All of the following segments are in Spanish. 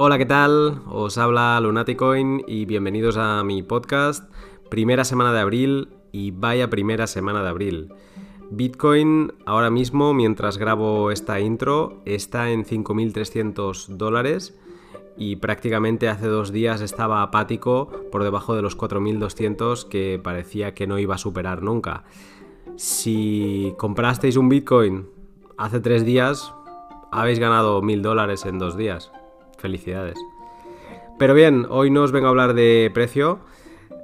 Hola, ¿qué tal? Os habla Lunaticoin y bienvenidos a mi podcast. Primera semana de abril y vaya primera semana de abril. Bitcoin ahora mismo, mientras grabo esta intro, está en 5.300 dólares y prácticamente hace dos días estaba apático por debajo de los 4.200 que parecía que no iba a superar nunca. Si comprasteis un Bitcoin hace tres días, habéis ganado 1.000 dólares en dos días. Felicidades. Pero bien, hoy no os vengo a hablar de precio.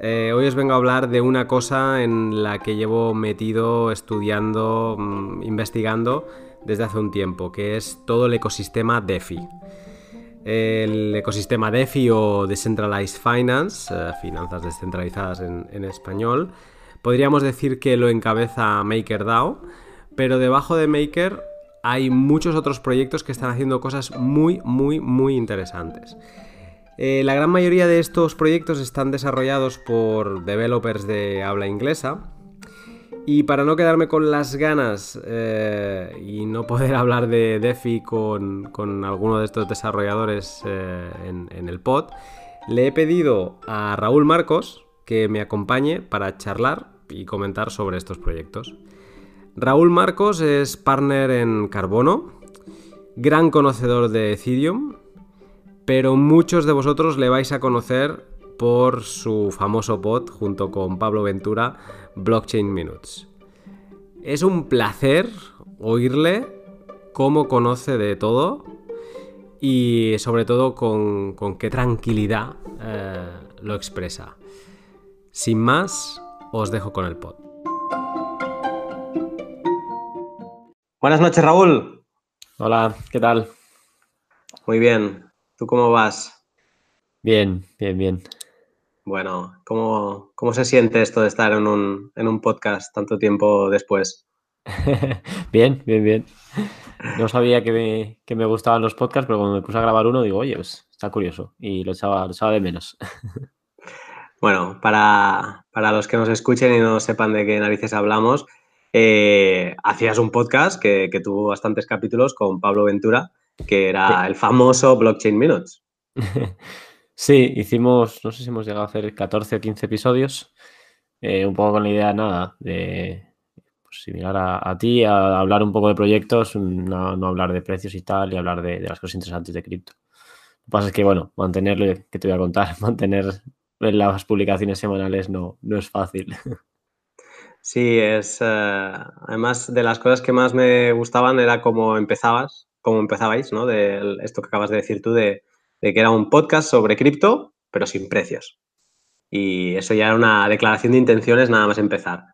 Eh, hoy os vengo a hablar de una cosa en la que llevo metido, estudiando, mm, investigando desde hace un tiempo, que es todo el ecosistema DeFi. El ecosistema DeFi o Decentralized Finance, eh, finanzas descentralizadas en, en, español, podríamos decir que lo encabeza MakerDAO, pero debajo de Maker hay muchos otros proyectos que están haciendo cosas muy, muy, muy interesantes. Eh, la gran mayoría de estos proyectos están desarrollados por developers de habla inglesa. Y para no quedarme con las ganas eh, y no poder hablar de DeFi con, alguno de estos desarrolladores eh, en, en el pod, le he pedido a Raúl Marcos que me acompañe para charlar y comentar sobre estos proyectos. Raúl Marcos es partner en Carbono, gran conocedor de Ethereum, pero muchos de vosotros le vais a conocer por su famoso pod junto con Pablo Ventura, Blockchain Minutes. Es un placer oírle cómo conoce de todo y sobre todo con, qué tranquilidad eh, lo expresa. Sin más, os dejo con el pod. Buenas noches, Raúl. Hola, ¿qué tal? Muy bien. ¿Tú cómo vas? Bien, bien, bien. Bueno, ¿cómo, cómo se siente esto de estar en un, en un podcast tanto tiempo después? bien, bien, bien. No sabía que me, que me, gustaban los podcasts, pero cuando me puse a grabar uno digo, oye, pues está curioso y lo echaba, lo echaba de menos. Bueno, para, para, los que nos escuchen y no sepan de qué narices hablamos, eh, hacías un podcast que, que tuvo bastantes capítulos con Pablo Ventura que era el famoso Blockchain Minutes. Sí, hicimos, no sé si hemos llegado a hacer 14 o 15 episodios, eh, un poco con la idea, nada, de pues, similar a, ti, a hablar un poco de proyectos, no, hablar de precios y tal, y hablar de, las cosas interesantes de cripto. Lo que pasa es que, bueno, mantenerlo, que te voy a contar, mantener las publicaciones semanales no, no es fácil. Sí, es, eh, además de las cosas que más me gustaban era cómo empezabas, como empezabais, ¿no? De esto que acabas de decir tú, de, que era un podcast sobre cripto, pero sin precios. Y eso ya era una declaración de intenciones nada más empezar.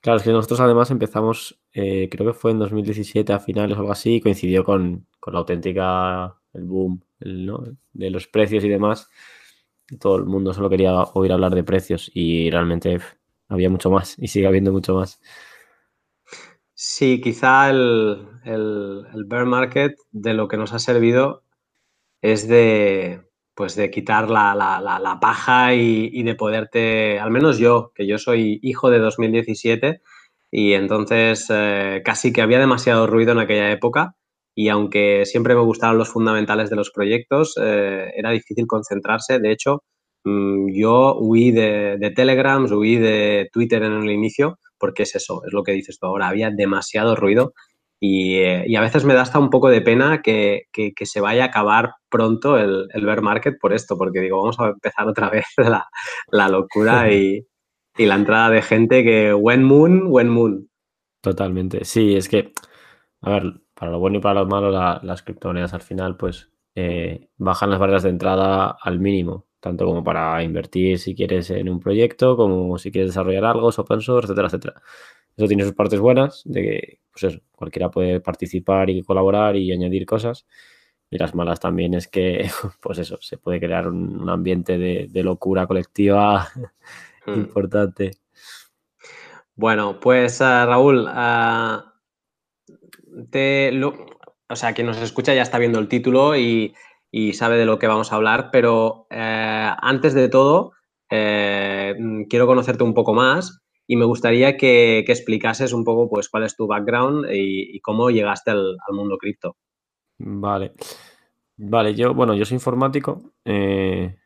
Claro, es que nosotros además empezamos, eh, creo que fue en 2017 a finales o algo así, coincidió con, la auténtica, el boom de los precios y demás. Todo el mundo solo quería oír hablar de precios y realmente había mucho más y sigue habiendo mucho más. Sí, quizá el, bear market de lo que nos ha servido es de, pues de quitar la, paja y, de poderte, al menos yo, que yo soy hijo de 2017 y entonces eh, casi que había demasiado ruido en aquella época y aunque siempre me gustaron los fundamentales de los proyectos, eh, era difícil concentrarse. De hecho, yo huí de, de Telegram, huí de Twitter en el inicio porque es eso, es lo que dices tú ahora, había demasiado ruido y, eh, a veces me da hasta un poco de pena que, se vaya a acabar pronto el, el, bear market por esto, porque digo, vamos a empezar otra vez la, locura y, la entrada de gente que, when moon, when moon. Totalmente, sí, es que, a ver, para lo bueno y para lo malo, las criptomonedas al final, pues eh, bajan las barreras de entrada al mínimo tanto como para invertir si quieres en un proyecto, como si quieres desarrollar algo, open source, etcétera, etcétera. Eso tiene sus partes buenas, de que pues cualquiera puede participar y colaborar y añadir cosas. Y las malas también es que, pues eso, se puede crear un, ambiente de, locura colectiva hmm. importante. Bueno, pues uh, Raúl, uh, te, o sea, quien nos escucha ya está viendo el título y y sabe de lo que vamos a hablar, pero eh, antes de todo, eh, quiero conocerte un poco más y me gustaría que, explicases un poco pues, cuál es tu background y, cómo llegaste al, mundo cripto. Vale. Vale, yo, bueno, yo soy informático eh,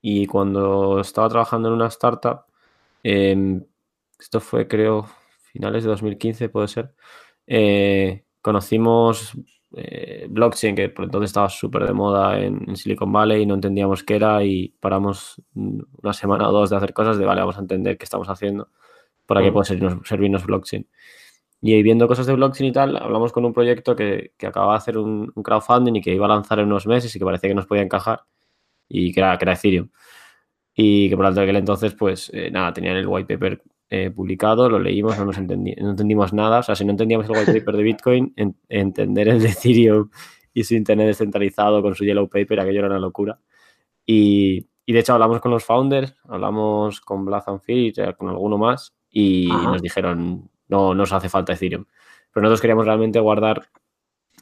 y cuando estaba trabajando en una startup, em, esto fue creo finales de 2015 puede ser, conocimos eh, blockchain que por entonces estaba súper de moda en, Silicon Valley y no entendíamos qué era y paramos una semana o dos de hacer cosas de, vale, vamos a entender qué estamos haciendo para que pueda servirnos blockchain. Y viendo cosas de blockchain y tal, hablamos con un proyecto que, que acababa de hacer un, crowdfunding y que iba a lanzar en unos meses y que parecía que nos podía encajar y que era, que era Ethereum. Y que por aquel entonces, pues eh, nada, tenían el white paper eh, publicado, lo leímos, no nos no entendimos nada. O sea, si no entendíamos el white paper de Bitcoin, entender el de Ethereum y su internet descentralizado con su yellow paper, aquello era una locura. Y, y de hecho hablamos con los founders, hablamos con Black and Fish, con alguno más, y nos dijeron, no nos hace falta Ethereum. Pero nosotros queríamos realmente guardar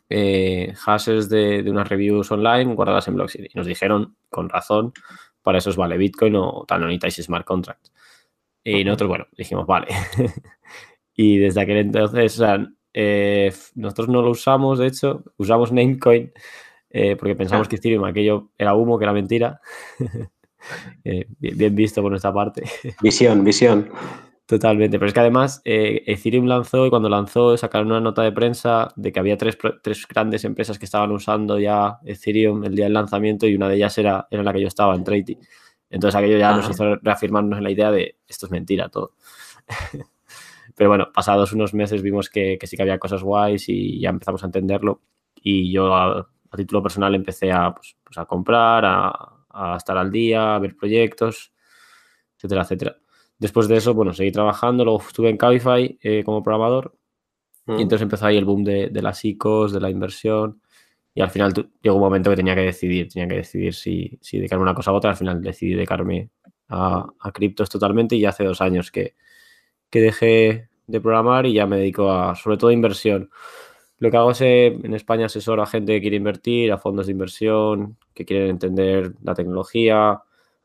eh, hashes de, unas reviews online guardadas en blockchain. Y nos dijeron, con razón, para eso os vale Bitcoin o tal, no necesitáis smart contracts. Y nosotros, bueno, dijimos, vale. y desde aquel entonces, o sea, eh, nosotros no lo usamos, de hecho, usamos Namecoin eh, porque pensamos que Ethereum aquello era humo, que era mentira. bien, visto por nuestra parte. Visión, visión. Totalmente, pero es que además eh, Ethereum lanzó y cuando lanzó sacaron una nota de prensa de que había tres, grandes empresas que estaban usando ya Ethereum el día del lanzamiento y una de ellas era, era la que yo estaba, en Trady. Entonces aquello ya nos hizo reafirmarnos en la idea de esto es mentira todo. pero bueno, pasados unos meses vimos que, sí que había cosas guays y ya empezamos a entenderlo y yo a, título personal empecé a, pues, pues a comprar, a, a estar al día, a ver proyectos, etcétera, etcétera. Después de eso, bueno, seguí trabajando, luego estuve en Cabify eh, como programador y mm. entonces empezó ahí el boom de, las ICOs, de la inversión y al final llegó un momento que tenía que decidir, tenía que decidir si, si dedicarme una cosa u otra, al final decidí dedicarme a, a criptos totalmente y hace dos años que, que dejé de programar y ya me dedico a, sobre todo, a inversión. Lo que hago es, eh, en España asesoro a gente que quiere invertir, a fondos de inversión, que quieren entender la tecnología,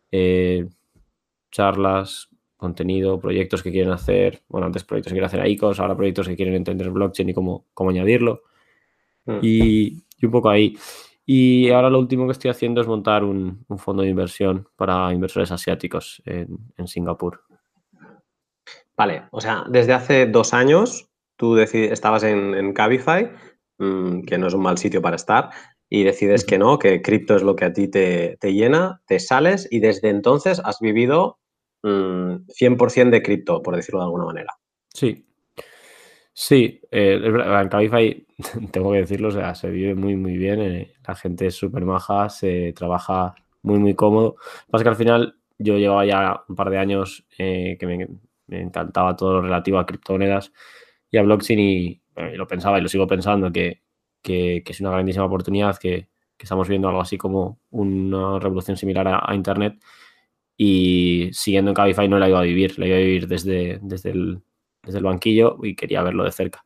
eh, charlas, contenido, proyectos que quieren hacer, bueno, antes proyectos que quieren hacer a ICOs, ahora proyectos que quieren entender blockchain y cómo, cómo añadirlo. Mm. Y, un poco ahí. Y ahora lo último que estoy haciendo es montar un, fondo de inversión para inversores asiáticos en, Singapur. Vale, o sea, desde hace dos años tú estabas en, en Cabify, mm, que no es un mal sitio para estar, y decides que no, que cripto es lo que a ti te, te, llena, te sales y desde entonces has vivido 100% mm, de cripto, por decirlo de alguna manera. Sí. Sí, eh, en Cabify, tengo que decirlo, o sea, se vive muy, muy bien, eh, la gente es súper maja, se trabaja muy, muy cómodo. Lo que pasa que al final yo llevaba ya un par de años eh, que me, encantaba todo lo relativo a criptomonedas y a blockchain y, lo pensaba y lo sigo pensando que, es una grandísima oportunidad, que, estamos viendo algo así como una revolución similar a Internet y siguiendo en Cabify no la iba a vivir, la iba a vivir desde, desde, el, desde el banquillo y quería verlo de cerca.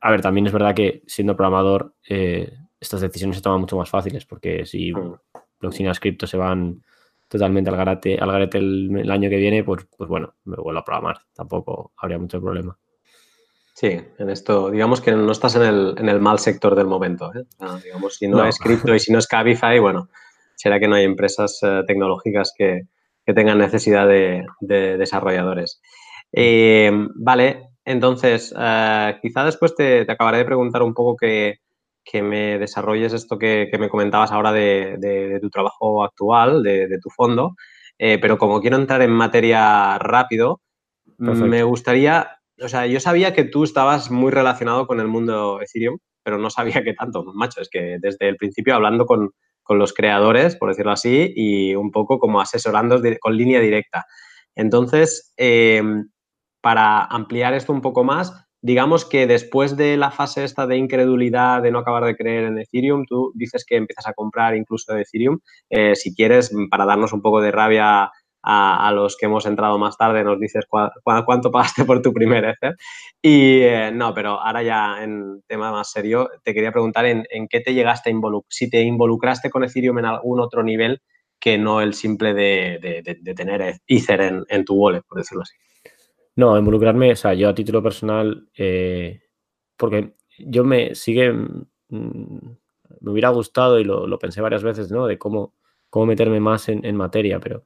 A ver, también es verdad que siendo programador eh, estas decisiones se toman mucho más fáciles porque si mm. blockchain y las cripto se van totalmente al garete, al garete el, año que viene, pues, pues bueno, me vuelvo a programar. Tampoco habría mucho problema. Sí, en esto, digamos que no estás en el, en el mal sector del momento. ¿eh? digamos, si no, es cripto y si no es Cabify, bueno, será que no hay empresas eh, tecnológicas que, tengan necesidad de, desarrolladores. Eh, vale, entonces, eh, quizá después te, acabaré de preguntar un poco que, me desarrolles esto que, me comentabas ahora de, tu trabajo actual, de, tu fondo, pero como quiero entrar en materia rápido, me gustaría, o sea, yo sabía que tú estabas muy relacionado con el mundo Ethereum, pero no sabía que tanto, macho, es que desde el principio hablando con, con los creadores, por decirlo así, y un poco como asesorando con línea directa. Entonces, eh, para ampliar esto un poco más, digamos que después de la fase esta de incredulidad, de no acabar de creer en Ethereum, tú dices que empiezas a comprar incluso de Ethereum. Eh, si quieres, para darnos un poco de rabia a, los que hemos entrado más tarde, nos dices cuánto pagaste por tu primer Ether. Y eh, no, pero ahora ya en tema más serio, te quería preguntar en, qué te llegaste a involucrar, si te involucraste con Ethereum en algún otro nivel que no el simple de, tener Ether en, tu wallet, por decirlo así. No, involucrarme, o sea, yo a título personal, eh, porque yo me sigue, mm, me hubiera gustado y lo, pensé varias veces, ¿no? De cómo, cómo meterme más en, materia, pero,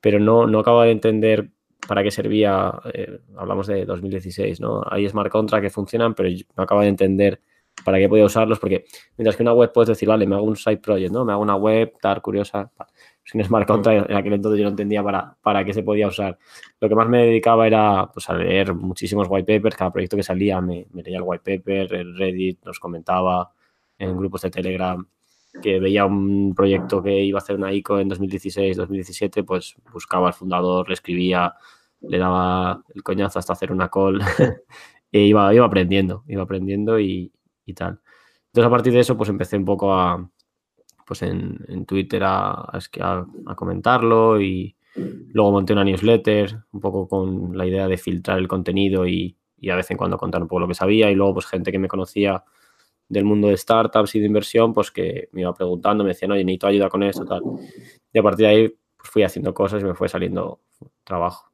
pero no, no acabo de entender para qué servía, eh, hablamos de 2016, ¿no? Hay smart contracts que funcionan, pero no acabo de entender para qué podía usarlos, porque mientras que una web puedes decir, vale, me hago un side project, ¿no? Me hago una web, tal, curiosa, sin smart contract, en aquel entonces yo no entendía para, para qué se podía usar. Lo que más me dedicaba era pues, a leer muchísimos white papers, cada proyecto que salía me, leía el white paper, el Reddit, nos comentaba en grupos de Telegram que veía un proyecto que iba a hacer una ICO en 2016, 2017, pues buscaba al fundador, le escribía, le daba el coñazo hasta hacer una call e iba, iba aprendiendo, iba aprendiendo y, y tal. Entonces a partir de eso pues empecé un poco a, pues en, Twitter a, a, comentarlo y luego monté una newsletter un poco con la idea de filtrar el contenido y, a vez en cuando contar un poco lo que sabía y luego pues gente que me conocía del mundo de startups y de inversión pues que me iba preguntando, me decían, oye, necesito ayuda con esto, tal. Y a partir de ahí pues fui haciendo cosas y me fue saliendo trabajo.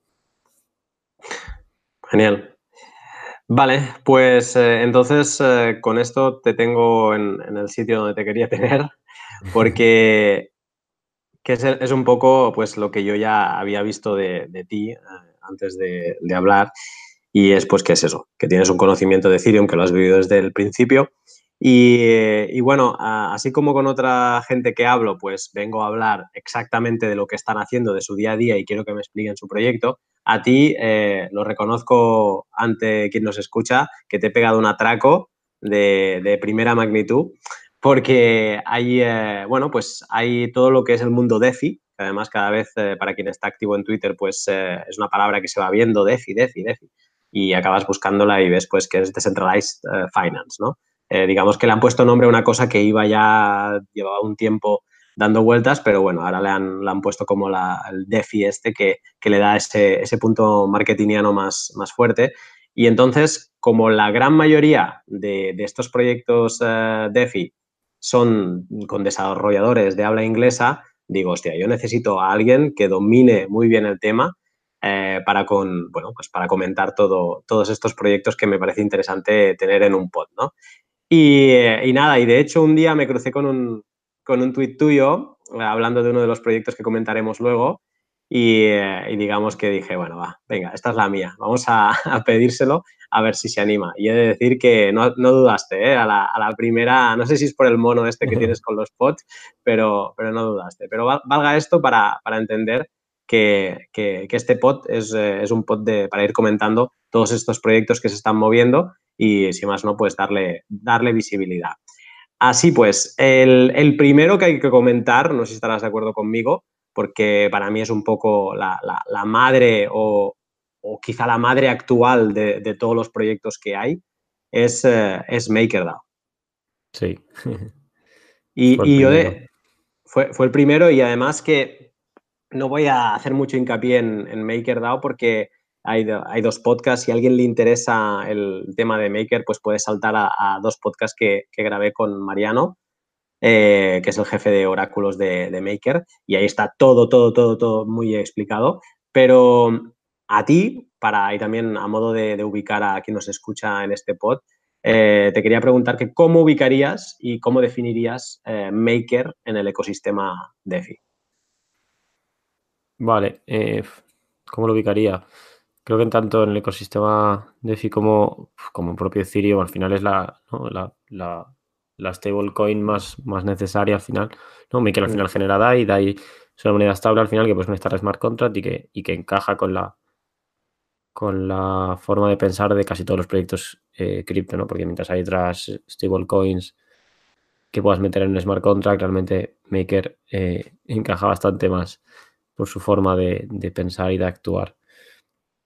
Genial. Vale, pues eh, entonces eh, con esto te tengo en, el sitio donde te quería tener porque que es, un poco pues lo que yo ya había visto de, ti eh, antes de, hablar y es pues que es eso, que tienes un conocimiento de Ethereum, que lo has vivido desde el principio y, bueno, así como con otra gente que hablo, pues vengo a hablar exactamente de lo que están haciendo, de su día a día y quiero que me expliquen su proyecto. A ti eh, lo reconozco ante quien nos escucha, que te he pegado un atraco de, de primera magnitud porque hay, eh, bueno, pues hay todo lo que es el mundo DeFi, que además cada vez eh, para quien está activo en Twitter, pues es una palabra que se va viendo, DeFi, DeFi, DeFi, y acabas buscándola y ves pues que es Decentralized Finance, ¿no? digamos que le han puesto nombre a una cosa que iba ya, llevaba un tiempo dando vueltas, pero bueno, ahora le han, han puesto como la, el DeFi este que, que le da ese, ese, punto marketingiano más, más fuerte. Y entonces, como la gran mayoría de, de estos proyectos DeFi son con desarrolladores de habla inglesa, digo, hostia, yo necesito a alguien que domine muy bien el tema eh, para, con, bueno, pues para comentar todo, todos estos proyectos que me parece interesante tener en un pod, ¿no? Y, y nada, y de hecho un día me crucé con un, con un tuit tuyo, hablando de uno de los proyectos que comentaremos luego, eh, y, digamos que dije, bueno, va, venga, esta es la mía, vamos a, pedírselo a ver si se anima. Y he de decir que no, dudaste, ¿eh? a, la, primera, no sé si es por el mono este que tienes con los pods, pero, pero no dudaste. Pero valga esto para, entender que, este pod es, eh, es, un pod de, para ir comentando todos estos proyectos que se están moviendo y, si más no, pues darle, darle visibilidad. Así pues, el, el primero que hay que comentar, no sé si estarás de acuerdo conmigo, porque para mí es un poco la, madre o, quizá la madre actual de, todos los proyectos que hay, es, eh, es MakerDAO. Sí. y, fue, yo de, fue, el primero y además que no voy a hacer mucho hincapié en, en MakerDAO porque hay, dos podcasts. Si a alguien le interesa el tema de Maker, pues puede saltar a, dos podcasts que, grabé con Mariano, eh, que es el jefe de oráculos de, Maker, y ahí está todo, todo, todo, todo muy explicado. Pero a ti, para y también a modo de, ubicar a quien nos escucha en este pod, eh, te quería preguntar que cómo ubicarías y cómo definirías eh, Maker en el ecosistema DeFi. Vale, ¿cómo lo ubicaría? Creo que en tanto en el ecosistema DeFi como, como en propio Ethereum, al final es la, la la stablecoin más, más necesaria al final, ¿no? que al final genera DAI, DAI es una moneda estable al final que puedes conectar a smart contract y que, y que encaja con la, con la forma de pensar de casi todos los proyectos eh, cripto, ¿no? Porque mientras hay otras stablecoins que puedas meter en un smart contract, realmente Maker eh, encaja bastante más por su forma de, de, pensar y de actuar.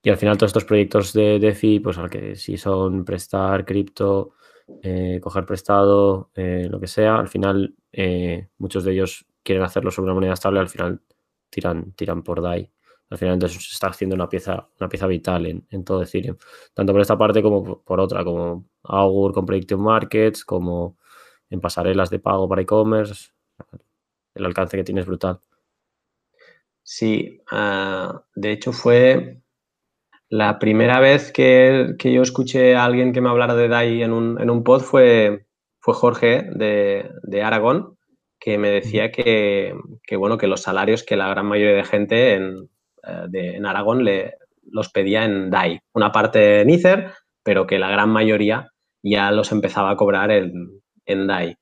Y al final todos estos proyectos de DeFi, pues al que si son prestar cripto, eh, coger prestado, eh, lo que sea. Al final, eh, muchos de ellos quieren hacerlo sobre una moneda estable, al final tiran, tiran por DAI. Al final, entonces se está haciendo una pieza, una pieza vital en, todo Ethereum. Tanto por esta parte como por, otra, como Augur con Prediction Markets, como en pasarelas de pago para e-commerce. El alcance que tiene es brutal. Sí, ah, de hecho fue la primera vez que, yo escuché a alguien que me hablara de DAI en un, en un pod fue, fue Jorge de, de Aragón, que me decía que, bueno, que los salarios que la gran mayoría de gente en, eh, en Aragón le, los pedía en DAI. Una parte en Ether, pero que la gran mayoría ya los empezaba a cobrar en, en DAI.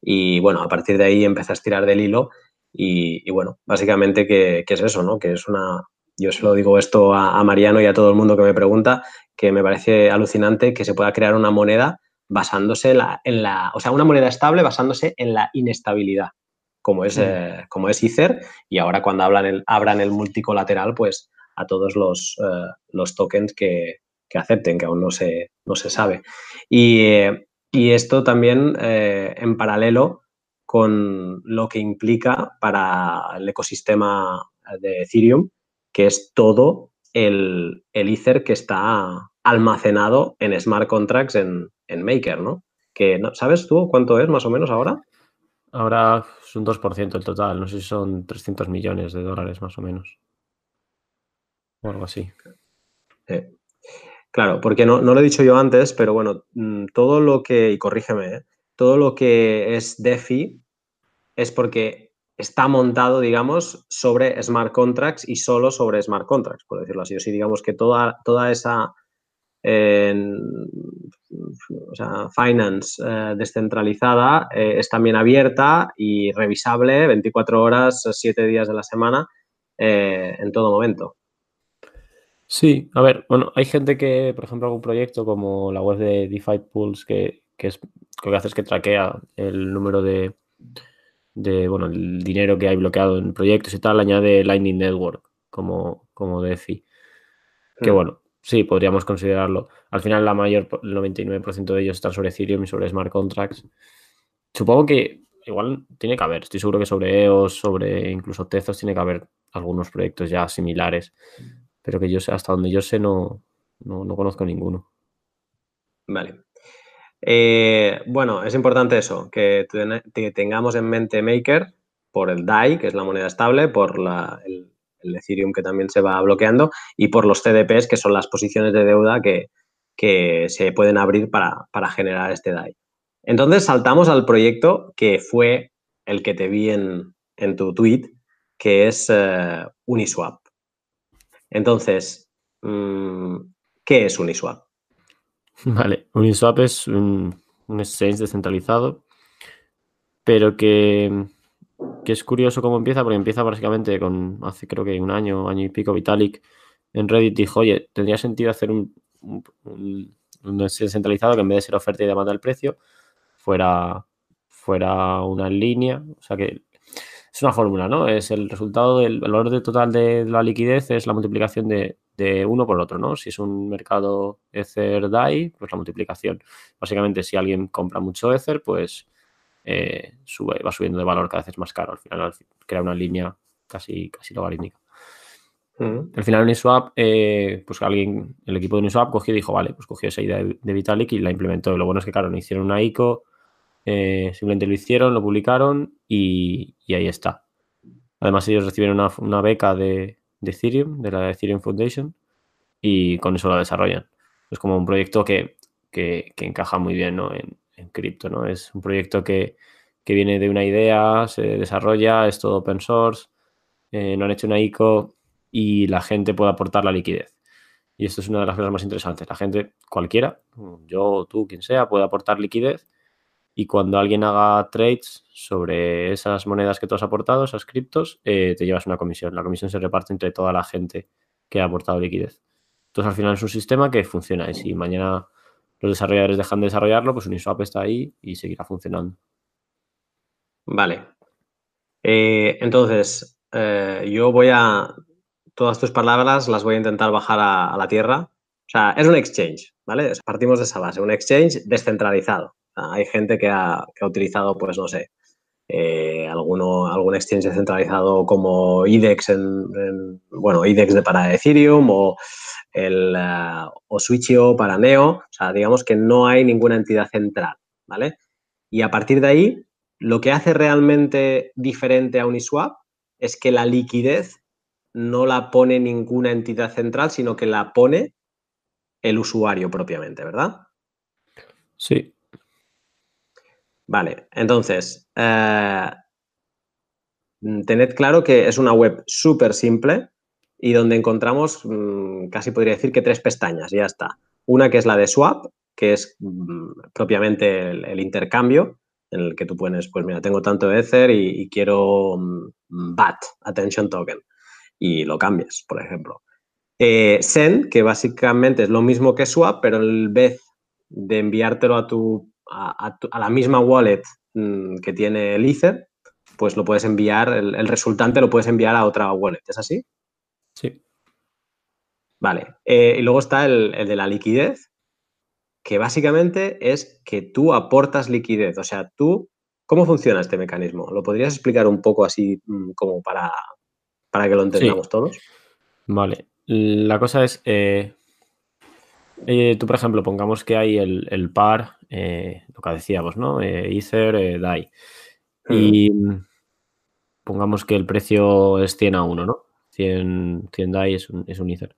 Y bueno, a partir de ahí empecé a estirar del hilo y, bueno, básicamente que, es eso, ¿no? Que es una... Yo se lo digo esto a, Mariano y a todo el mundo que me pregunta, que me parece alucinante que se pueda crear una moneda basándose en la, o sea, una moneda estable basándose en la inestabilidad, como es, mm. eh, como es Ether, y ahora cuando hablan el, abran el multicolateral, pues a todos los, eh, los tokens que, que, acepten, que aún no se, no se sabe. Y, eh, y esto también en paralelo con lo que implica para el ecosistema de Ethereum, que es todo el, el Ether que está almacenado en smart contracts en, en Maker, ¿no? Que, ¿Sabes tú cuánto es más o menos ahora? Ahora es un 2% el total, no sé si son 300 millones de dólares más o menos. O algo así. claro, porque no, lo he dicho yo antes, pero bueno, mm, todo lo que, y corrígeme, ¿eh? todo lo que es DeFi es porque está montado, digamos, sobre smart contracts y solo sobre smart contracts, por decirlo así. O sea, digamos que toda, toda esa o sea, finance eh, descentralizada eh, es también abierta y revisable 24 horas, 7 días de la semana, eh, en todo momento. Sí, a ver, bueno, hay gente que, por ejemplo, algún proyecto como la web de DeFi Pools, que, es, lo que hace es que traquea el número de, de, bueno, el dinero que hay bloqueado en proyectos y tal, añade Lightning Network como, como DeFi. Que mm. bueno, sí, podríamos considerarlo. Al final, la mayor, el 99% de ellos están sobre Ethereum y sobre smart contracts. Supongo que igual tiene que haber, estoy seguro que sobre EOS, sobre incluso Tezos, tiene que haber algunos proyectos ya similares. Pero que yo sé, hasta donde yo sé, no, no, conozco ninguno. Vale. Eh, bueno, es importante eso, que, tengamos en mente Maker por el DAI, que es la moneda estable, por el, Ethereum que también se va bloqueando, y por los CDPs, que son las posiciones de deuda que, se pueden abrir para, generar este DAI. Entonces saltamos al proyecto que fue el que te vi en, tu tweet, que es eh, Uniswap. Entonces, mm, ¿qué es Uniswap? Vale, Uniswap es un, un exchange descentralizado, pero que que es curioso cómo empieza, porque empieza básicamente con hace creo que un año, año y pico, Vitalik en Reddit dijo, oye, tendría sentido hacer un, un, descentralizado que en vez de ser oferta y demanda del precio, fuera, fuera una línea, o sea que es una fórmula, ¿no? Es el resultado del valor de total de la liquidez, es la multiplicación de, de uno por otro, ¿no? Si es un mercado Ether DAI, pues la multiplicación. Básicamente, si alguien compra mucho Ether, pues eh, sube, va subiendo de valor cada vez más caro. Al final crea una línea casi, casi logarítmica. Al final Uniswap, eh, pues alguien, el equipo de Uniswap cogió y dijo, vale, pues cogió esa idea de, Vitalik y la implementó. Lo bueno es que, claro, no hicieron una ICO, eh, simplemente lo hicieron, lo publicaron y, ahí está. Además, ellos recibieron una, beca de, Ethereum, de la Ethereum Foundation, y con eso lo desarrollan. Es como un proyecto que, encaja muy bien ¿no? en, cripto, ¿no? Es un proyecto que, viene de una idea, se desarrolla, es todo open source, eh, no han hecho una ICO y la gente puede aportar la liquidez. Y esto es una de las cosas más interesantes. La gente, cualquiera, yo, tú, quien sea, puede aportar liquidez y cuando alguien haga trades sobre esas monedas que tú has aportado, esas criptos, eh, te llevas una comisión. La comisión se reparte entre toda la gente que ha aportado liquidez. Entonces, al final es un sistema que funciona y si mañana los desarrolladores dejan de desarrollarlo, pues Uniswap está ahí y seguirá funcionando. Vale. Eh, entonces, eh, yo voy a. Todas tus palabras las voy a intentar bajar a, la tierra. O sea, es un exchange, ¿vale? Partimos de esa base, un exchange descentralizado. Hay gente que ha, utilizado, pues no sé, eh, alguno, algún exchange descentralizado como IDEX, en, bueno, IDEX de para Ethereum o el, uh, o Switchio para Neo, o sea, digamos que no hay ninguna entidad central, ¿vale? Y a partir de ahí, lo que hace realmente diferente a Uniswap es que la liquidez no la pone ninguna entidad central, sino que la pone el usuario propiamente, ¿verdad? Sí. Vale, entonces, eh, tened claro que es una web súper simple y donde encontramos, mm, casi podría decir que tres pestañas, ya está. Una que es la de swap, que es mm, propiamente el, intercambio, en el que tú pones, pues mira, tengo tanto Ether y, quiero mm, BAT, Attention Token, y lo cambias, por ejemplo. Eh, Send, que básicamente es lo mismo que Swap, pero en vez de enviártelo a, tu, a, la misma wallet que tiene el Ether, pues lo puedes enviar, el, resultante lo puedes enviar a otra wallet, ¿es así? Sí. Vale. Eh, y luego está el, de la liquidez, que básicamente es que tú aportas liquidez. O sea, tú, ¿cómo funciona este mecanismo? ¿Lo podrías explicar un poco así mm, como para, para que lo entendamos todos? Vale. La cosa es, eh, eh, tú, por ejemplo, pongamos que hay el, par, lo que decíamos, ¿no? Ether, DAI. Y mm, pongamos que el precio es 100 a 1, ¿no? 100, 100 DAI es un, es un Ether.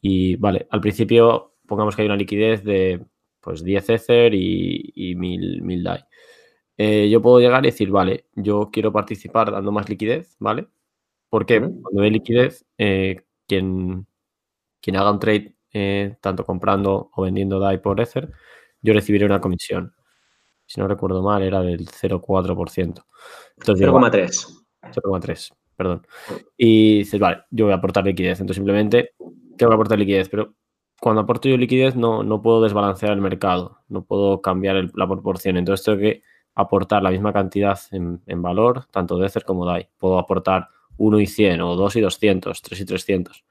Y vale, al principio pongamos que hay una liquidez de pues 10 Ether y, y 1000, DAI. Eh, yo puedo llegar y decir, vale, yo quiero participar dando más liquidez, ¿vale? Porque cuando hay liquidez, eh, quien, quien haga un trade, eh, tanto comprando o vendiendo DAI por Ether, yo recibiré una comisión. Si no recuerdo mal, era del 0,4%. 0,3. 0,3, perdón. Y dices, vale, yo voy a aportar liquidez. Entonces simplemente tengo que aportar liquidez, pero cuando aporto yo liquidez no, no puedo desbalancear el mercado, no puedo cambiar la proporción. Entonces tengo que aportar la misma cantidad en, valor, tanto de Ether como DAI. Puedo aportar 1 y 100 o 2 y 200, 3 y 300,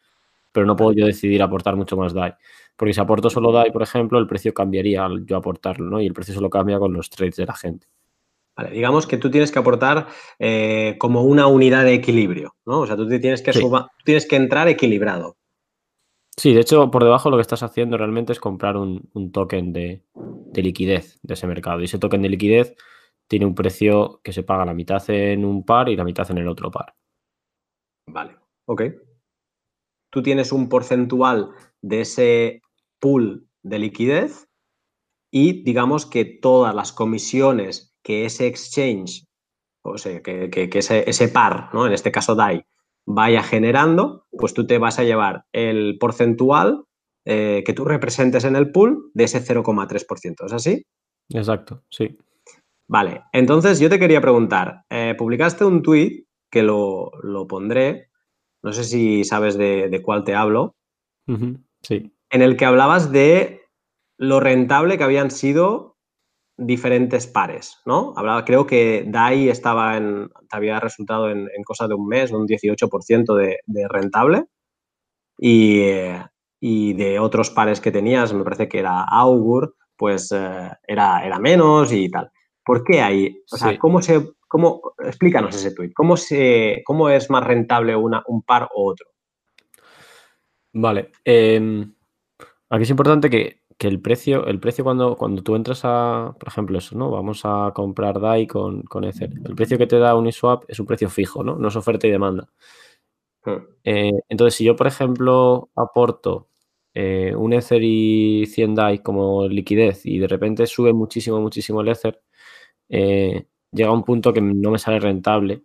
pero no puedo yo decidir aportar mucho más DAI. Porque si aporto solo DAI, por ejemplo, el precio cambiaría al yo aportarlo, ¿no? Y el precio solo cambia con los trades de la gente. Vale, digamos que tú tienes que aportar eh, como una unidad de equilibrio, ¿no? O sea, tú tienes que, tienes que entrar equilibrado. Sí, de hecho, por debajo lo que estás haciendo realmente es comprar un, token de, liquidez de ese mercado. Y ese token de liquidez tiene un precio que se paga la mitad en un par y la mitad en el otro par. Vale, ok. Tú tienes un porcentual de ese pool de liquidez y digamos que todas las comisiones que ese exchange, o sea, que, ese, par, ¿no? en este caso DAI, vaya generando, pues tú te vas a llevar el porcentual eh, que tú representes en el pool de ese 0,3%. ¿Es así? Exacto, sí. Vale, entonces yo te quería preguntar, eh, publicaste un tweet que lo, pondré, no sé si sabes de, cuál te hablo. Sí. En el que hablabas de lo rentable que habían sido diferentes pares, ¿no? Hablaba, creo que DAI estaba en, había resultado en, cosa de un mes, un 18% de, de, rentable. Y, y, de otros pares que tenías, me parece que era Augur, pues eh, era, era menos y tal. ¿Por qué hay? O sea, ¿cómo se, cómo, explícanos ese tweet. ¿Cómo, se, ¿Cómo es más rentable una, un par o otro? Vale. Em, aquí es importante que que el precio, el precio cuando, cuando tú entras a, por ejemplo, eso, ¿no? Vamos a comprar DAI con, con Ether. El precio que te da Uniswap es un precio fijo, ¿no? No es oferta y demanda. Hmm. Eh, entonces, si yo, por ejemplo, aporto eh, un Ether y 100 DAI como liquidez y de repente sube muchísimo, muchísimo el Ether, eh, llega a un punto que no me sale rentable.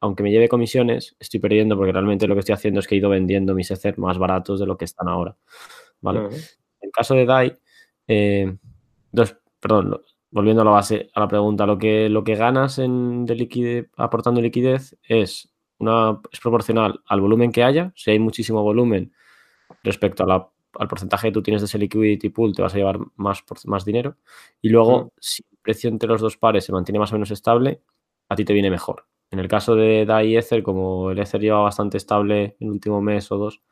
Aunque me lleve comisiones, estoy perdiendo porque realmente lo que estoy haciendo es que he ido vendiendo mis Ether más baratos de lo que están ahora. ¿Vale? Hmm el caso de DAI, eh, perdón, volviendo a la base, a la pregunta, lo que, lo que ganas en, de aportando liquidez es, una, es proporcional al volumen que haya. Si hay muchísimo volumen respecto al porcentaje que tú tienes de ese liquidity pool, te vas a llevar más, más dinero. Y luego, si el precio entre los dos pares se mantiene más o menos estable, a ti te viene mejor. En el caso de DAI y Ether, como el Ether lleva bastante estable en el último mes o dos,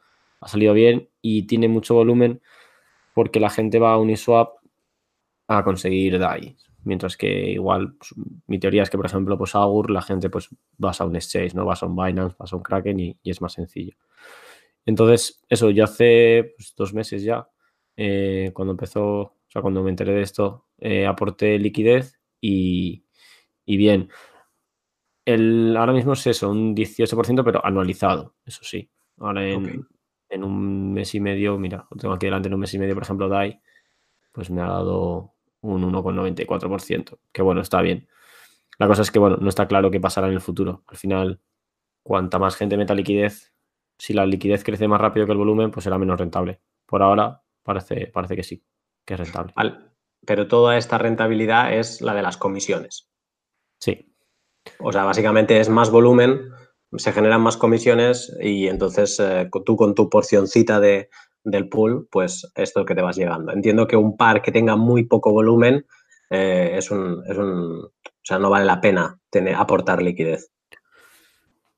ha salido bien y tiene mucho volumen, porque la gente va a Uniswap a conseguir DAI. Mientras que igual, pues, mi teoría es que, por ejemplo, pues Augur, la gente pues vas a un exchange, ¿no? Vas a un Binance, vas a un Kraken y, es más sencillo. Entonces, eso, yo hace pues, dos meses ya, eh, cuando empezó, o sea, cuando me enteré de esto, eh, aporté liquidez y, bien. El, ahora mismo es eso, un 18%, pero anualizado, eso sí. Ahora en, en un mes y medio, mira, tengo aquí delante en un mes y medio, por ejemplo, DAI, pues me ha dado un 1,94%, que bueno, está bien. La cosa es que, bueno, no está claro qué pasará en el futuro. Al final, cuanta más gente meta liquidez, si la liquidez crece más rápido que el volumen, pues será menos rentable. Por ahora parece, parece que sí, que es rentable. Pero toda esta rentabilidad es la de las comisiones. Sí. O sea, básicamente es más volumen, se generan más comisiones y entonces eh, tú con tu porcioncita de, del pool, pues esto es lo que te vas llegando. Entiendo que un par que tenga muy poco volumen eh, es, un, es, un, O sea, no vale la pena tener, aportar liquidez.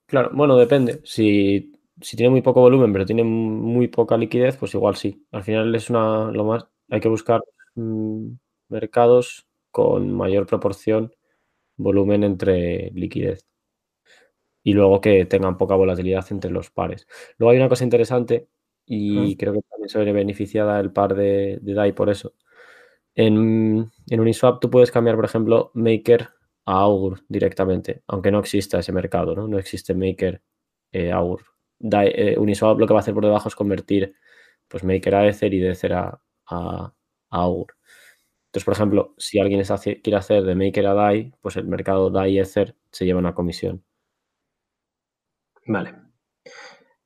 Claro, bueno, depende. Si, si, tiene muy poco volumen, pero tiene muy poca liquidez, pues igual sí. Al final es una. Lo más. Hay que buscar mmm, mercados con mayor proporción volumen entre liquidez. Y luego que tengan poca volatilidad entre los pares. Luego hay una cosa interesante y creo que también se ve beneficiada el par de, de DAI por eso. En, en, Uniswap tú puedes cambiar, por ejemplo, Maker a Augur directamente, aunque no exista ese mercado, ¿no? No existe Maker eh, Augur. Eh, Uniswap lo que va a hacer por debajo es convertir pues Maker a Ether y de Ether a, a, a Augur. Entonces, por ejemplo, si alguien quiere hacer de Maker a DAI, pues el mercado DAI Ether se lleva una comisión. Vale.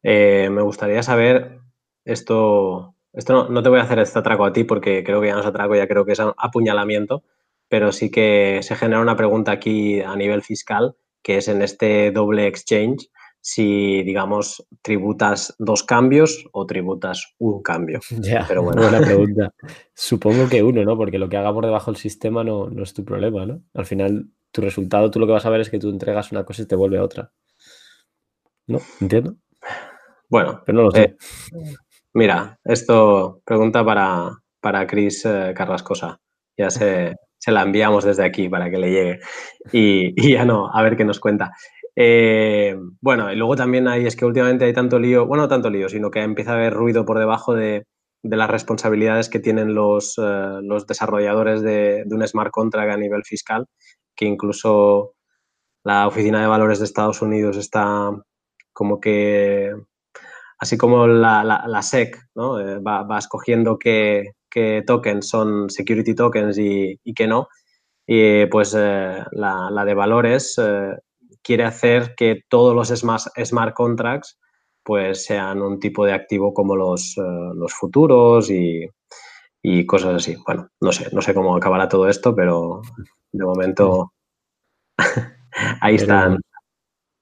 Eh, me gustaría saber esto, esto no, te voy a hacer este atraco a ti porque creo que ya no es atraco, ya creo que es apuñalamiento, pero sí que se genera una pregunta aquí a nivel fiscal, que es en este doble exchange, si, digamos, tributas dos cambios o tributas un cambio. Ya, pero bueno. buena pregunta. Supongo que uno, ¿no? Porque lo que haga por debajo del sistema no, no es tu problema, ¿no? Al final, tu resultado, tú lo que vas a ver es que tú entregas una cosa y te vuelve otra. ¿No? ¿Entiendo? Bueno, pero no lo sé. Eh, Mira, esto pregunta para, para Cris eh, Carrascosa. Ya se, se, la enviamos desde aquí para que le llegue. Y, ya no, a ver qué nos cuenta. Eh, bueno, y luego también hay, es que últimamente hay tanto lío, bueno, no tanto lío, sino que empieza a haber ruido por debajo de, las responsabilidades que tienen los, eh, los desarrolladores de, de, un smart contract a nivel fiscal, que incluso la Oficina de Valores de Estados Unidos está como que así como la, SEC ¿no? Eh, va, escogiendo qué, tokens son security tokens y, y qué no, y pues la, de valores quiere hacer que todos los smart, smart, contracts pues sean un tipo de activo como los, eh, los futuros y, y, cosas así. Bueno, no sé, no sé cómo acabará todo esto, pero de momento ahí están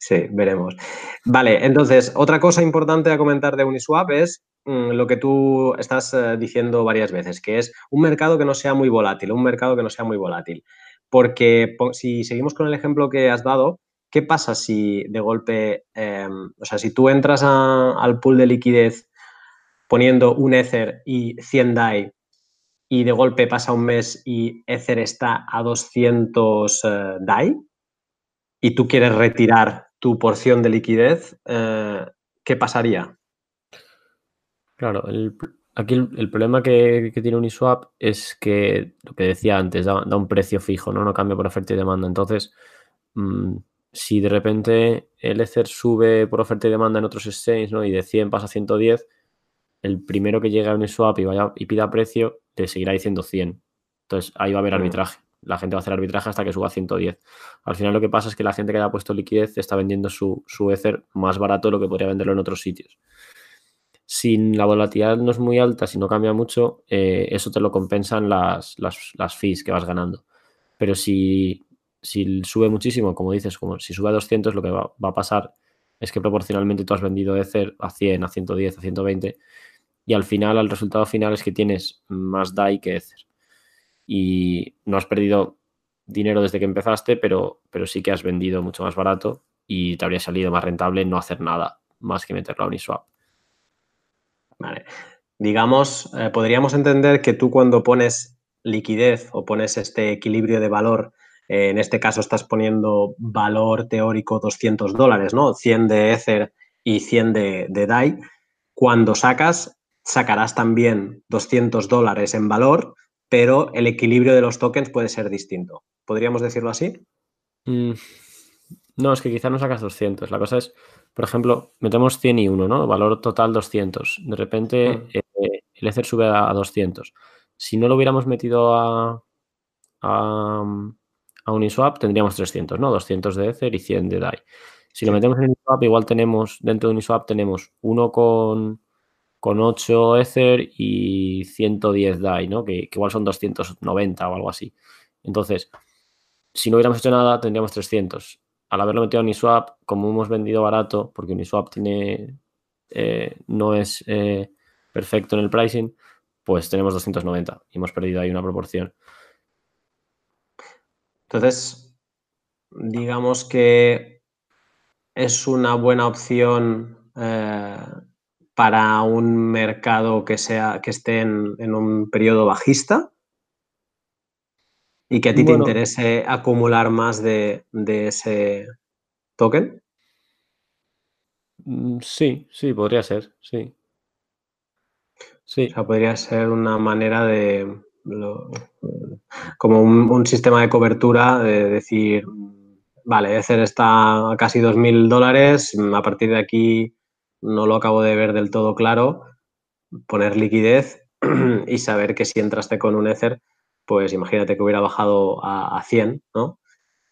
Sí, veremos. Vale, entonces, otra cosa importante a comentar de Uniswap es mmm, lo que tú estás uh, diciendo varias veces, que es un mercado que no sea muy volátil, un mercado que no sea muy volátil. Porque si seguimos con el ejemplo que has dado, ¿qué pasa si de golpe, eh, o sea, si tú entras al pool de liquidez poniendo un Ether y 100 DAI y de golpe pasa un mes y Ether está a 200 uh, DAI y tú quieres retirar tu porción de liquidez, eh, ¿qué pasaría? Claro, aquí el, problema que, que, tiene Uniswap es que lo que decía antes, da, un precio fijo, ¿no? No cambia por oferta y demanda. Entonces, mmm, si de repente el Ether sube por oferta y demanda en otros exchanges, ¿no? Y de 100 pasa a 110, el primero que llegue a Uniswap y, vaya, y pida precio, te seguirá diciendo 100. Entonces, ahí va a haber mm. arbitraje la gente va a hacer arbitraje hasta que suba a 110. Al final lo que pasa es que la gente que haya puesto liquidez está vendiendo su, su Ether más barato de lo que podría venderlo en otros sitios. Si la volatilidad no es muy alta, si no cambia mucho, eh, eso te lo compensan las, las, las, fees que vas ganando. Pero si, si sube muchísimo, como dices, como si sube a 200, lo que va, a pasar es que proporcionalmente tú has vendido Ether a 100, a 110, a 120 y al final, al resultado final es que tienes más DAI que Ether y no has perdido dinero desde que empezaste, pero, pero sí que has vendido mucho más barato y te habría salido más rentable no hacer nada más que meterlo a Uniswap. Vale. Digamos, eh, podríamos entender que tú cuando pones liquidez o pones este equilibrio de valor, en este caso estás poniendo valor teórico 200 dólares, ¿no? 100 de Ether y 100 de, de DAI. Cuando sacas, sacarás también 200 dólares en valor, pero el equilibrio de los tokens puede ser distinto. ¿Podríamos decirlo así? Mm, no, es que quizá no sacas 200. La cosa es, por ejemplo, metemos 100 y 1, ¿no? Valor total 200. De repente mm. eh, el Ether sube a 200. Si no lo hubiéramos metido a, a, Uniswap, tendríamos 300, ¿no? 200 de Ether y 100 de DAI. Si lo metemos en Uniswap, igual tenemos, dentro de Uniswap tenemos uno con, con 8 Ether y 110 DAI, ¿no? Que, igual son 290 o algo así. Entonces, si no hubiéramos hecho nada, tendríamos 300. Al haberlo metido en Uniswap, como hemos vendido barato, porque Uniswap tiene, eh, no es eh, perfecto en el pricing, pues tenemos 290 y hemos perdido ahí una proporción. Entonces, digamos que es una buena opción eh, para un mercado que, sea, que esté en, un periodo bajista y que a ti te interese acumular más de, ese token. Mm, sí, sí, podría ser, sí. Sí. O sea, podría ser una manera de, como un, sistema de cobertura de decir, vale, Ether está a casi 2.000 dólares, a partir de aquí no lo acabo de ver del todo claro, poner liquidez y saber que si entraste con un Ether, pues imagínate que hubiera bajado a, 100, ¿no?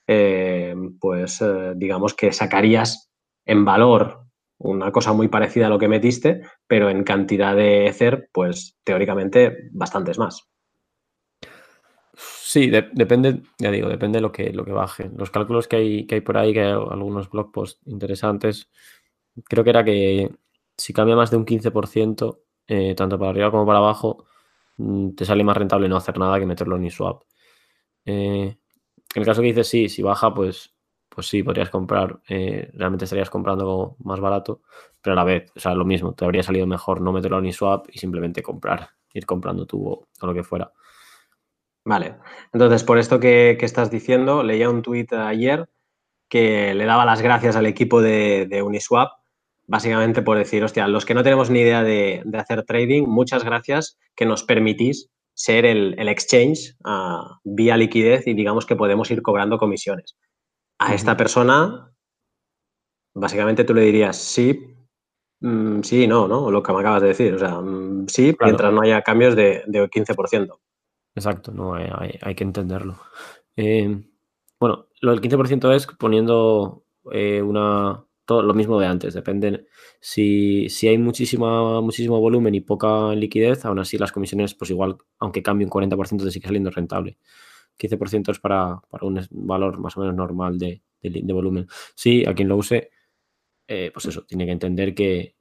Eh, pues eh, digamos que sacarías en valor una cosa muy parecida a lo que metiste, pero en cantidad de Ether, pues teóricamente bastantes más. Sí, depende, ya digo, depende de lo que, lo que baje. Los cálculos que hay, que hay por ahí, que hay algunos blog posts interesantes, creo que era que si cambia más de un 15%, eh, tanto para arriba como para abajo, mm, te sale más rentable no hacer nada que meterlo en eSwap. Eh, en el caso que dices sí, si baja, pues, pues sí, podrías comprar, eh, realmente estarías comprando más barato, pero a la vez, o sea, lo mismo, te habría salido mejor no meterlo en eSwap y simplemente comprar, ir comprando tú o, lo que fuera. Vale, entonces por esto que, estás diciendo, leía un tuit ayer que le daba las gracias al equipo de Uniswap básicamente por decir, hostia, los que no tenemos ni idea de, hacer trading, muchas gracias que nos permitís ser el, exchange ah, vía liquidez y digamos que podemos ir cobrando comisiones. A esta persona, básicamente tú le dirías sí, mm, sí, no, ¿no? Lo que me acabas de decir. O sea, mm, sí, mientras no haya cambios de, 15%. Exacto, no, hay, que entenderlo. Eh, bueno, lo del 15% es poniendo eh, una, todo lo mismo de antes, depende. Si, si hay muchísima, muchísimo volumen y poca liquidez, aún así las comisiones, pues igual, aunque cambie un 40%, te sigue saliendo rentable. 15% es para, un valor más o menos normal de, volumen. Sí, a quien lo use, eh, pues eso, tiene que entender que,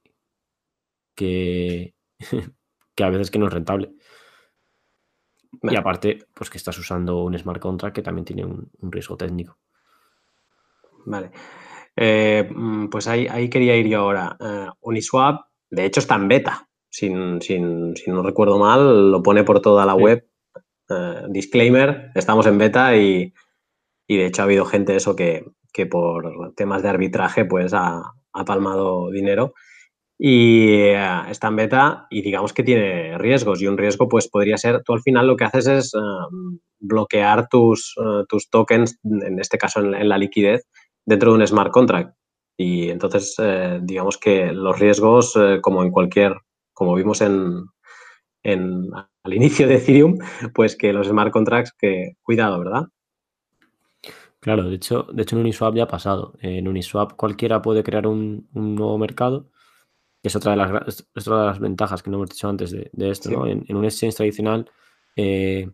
que, que a veces que no es rentable. Y aparte, pues que estás usando un smart contract que también tiene un, un riesgo técnico. Vale. Eh, mm, pues ahí, ahí, quería ir yo ahora. Eh, Uniswap, de hecho, está en beta. Sin, sin, si no recuerdo mal, lo pone por toda la web. Eh, disclaimer, estamos en beta y, y, de hecho ha habido gente eso que, que por temas de arbitraje pues ha, ha palmado dinero y está en beta y digamos que tiene riesgos y un riesgo pues podría ser, tú al final lo que haces es bloquear tus, tus tokens, en este caso en la liquidez, dentro de un smart contract. Y entonces, eh, digamos que los riesgos, eh, como en cualquier, como vimos en, en, al inicio de Ethereum, pues que los smart contracts, que cuidado, ¿verdad? Claro, de hecho, de hecho en Uniswap ya ha pasado. En Uniswap cualquiera puede crear un, nuevo mercado, que es otra de las, otra de las ventajas que no hemos dicho antes de, esto, ¿no? En, un exchange tradicional, eh,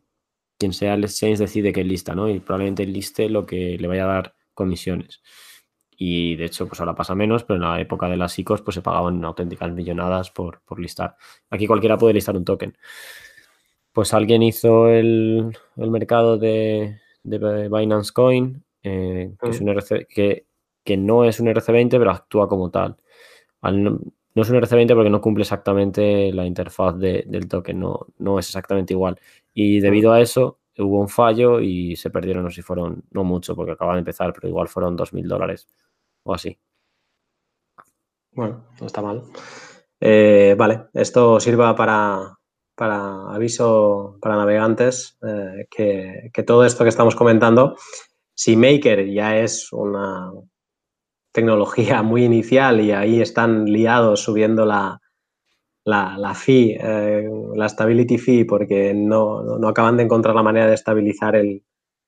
quien sea el exchange decide que lista, ¿no? Y probablemente liste lo que le vaya a dar comisiones. Y de hecho, pues ahora pasa menos, pero en la época de las ICOs pues se pagaban auténticas millonadas por, listar. Aquí cualquiera puede listar un token. Pues alguien hizo el, mercado de, Binance Coin, eh, que, es un RC, que, no es un RC20, pero actúa como tal. No, es un RC20 porque no cumple exactamente la interfaz del token, no, no es exactamente igual. Y debido a eso, hubo un fallo y se perdieron, no sé si fueron, no mucho porque acaban de empezar, pero igual fueron 2.000 dólares o así. Bueno, no está mal. Eh, vale, esto sirva para, para aviso para navegantes eh, que, que, todo esto que estamos comentando, si Maker ya es una tecnología muy inicial y ahí están liados subiendo la, la, la fee, eh, la stability fee, porque no, no, acaban de encontrar la manera de estabilizar el,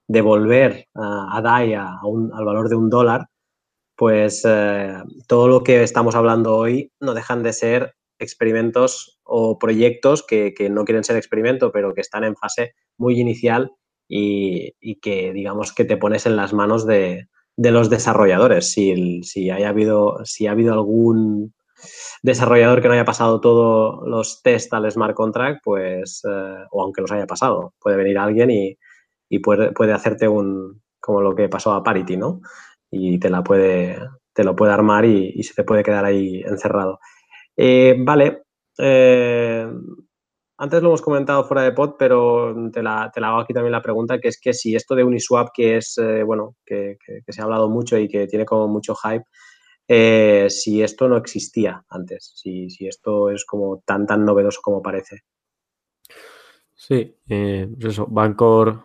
devolver a, DAI al valor de un dólar, pues eh, todo lo que estamos hablando hoy no dejan de ser experimentos o proyectos que, no quieren ser experimento, pero que están en fase muy inicial y, que digamos que te pones en las manos de, los desarrolladores. Si, si, haya habido, si ha habido algún desarrollador que no haya pasado todos los test al smart contract, pues, eh, o aunque los haya pasado, puede venir alguien y, puede, puede, hacerte un, como lo que pasó a Parity, ¿no? Y te la puede, te lo puede armar y, se te puede quedar ahí encerrado. Eh, vale. Eh, antes lo hemos comentado fuera de pod, pero te la, hago aquí también la pregunta, que es que si esto de Uniswap, que es, bueno, que, se ha hablado mucho y que tiene como mucho hype, eh, si esto no existía antes, si, esto es como tan, tan novedoso como parece. Sí, eh, pues eso, Bancor,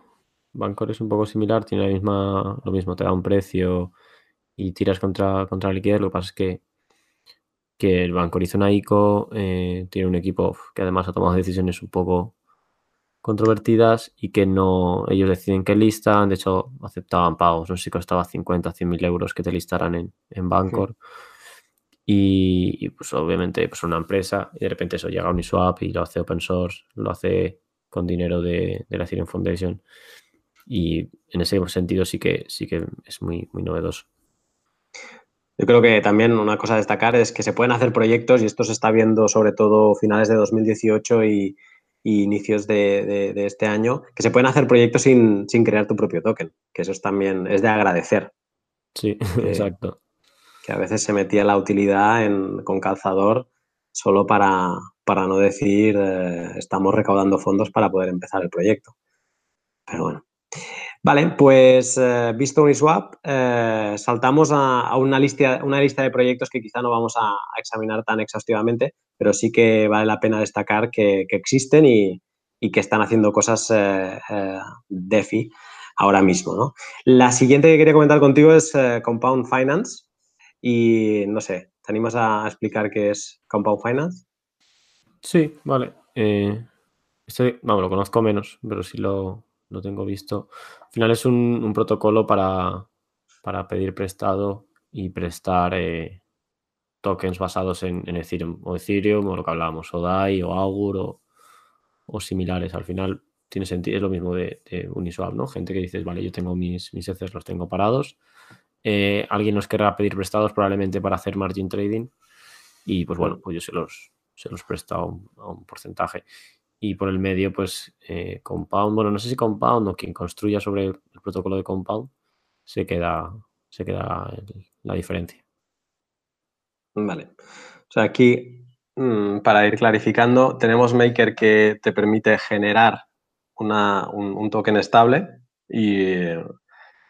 Bancor es un poco similar, tiene la misma, lo mismo, te da un precio y tiras contra, contra liquidez, lo que pasa es que, que el Bancor hizo una ICO, eh, tiene un equipo que además ha tomado decisiones un poco controvertidas y que no, ellos deciden que listan, de hecho aceptaban pagos, no sé si costaba 50, 100 mil euros que te listaran en, en Bancor. Y, pues obviamente pues una empresa y de repente eso llega a Uniswap y lo hace open source, lo hace con dinero de, la Ethereum Foundation y en ese sentido sí que sí que es muy, muy novedoso. Yo creo que también una cosa a destacar es que se pueden hacer proyectos y esto se está viendo sobre todo finales de 2018 y, inicios de, este año, que se pueden hacer proyectos sin, crear tu propio token, que eso es también, es de agradecer. Sí, exacto. Que a veces se metía la utilidad con calzador solo para, para no decir eh, estamos recaudando fondos para poder empezar el proyecto. Pero bueno. Vale, pues eh, visto Uniswap, eh, saltamos a, una, lista, una lista de proyectos que quizá no vamos a, examinar tan exhaustivamente, pero sí que vale la pena destacar que, existen y, que están haciendo cosas eh, DeFi ahora mismo. La siguiente que quería comentar contigo es Compound Finance y no sé, ¿te animas a explicar qué es Compound Finance? Sí, vale. este, vamos, lo conozco menos, pero sí lo, lo tengo visto. Al final es un, protocolo para, pedir prestado y prestar eh, tokens basados en, Ethereum o Ethereum o lo que hablábamos, o DAI o Augur o, similares. Al final tiene sentido, es lo mismo de, Uniswap, ¿no? Gente que dices, vale, yo tengo mis, mis los tengo parados. Eh, alguien nos querrá pedir prestados probablemente para hacer margin trading y pues bueno, pues yo se los, se los presto a un porcentaje y por el medio, pues eh, Compound, bueno, no sé si Compound o quien construya sobre el, protocolo de Compound se queda, se queda la diferencia. Vale. O sea, aquí, mm, para ir clarificando, tenemos Maker que te permite generar un, token estable y,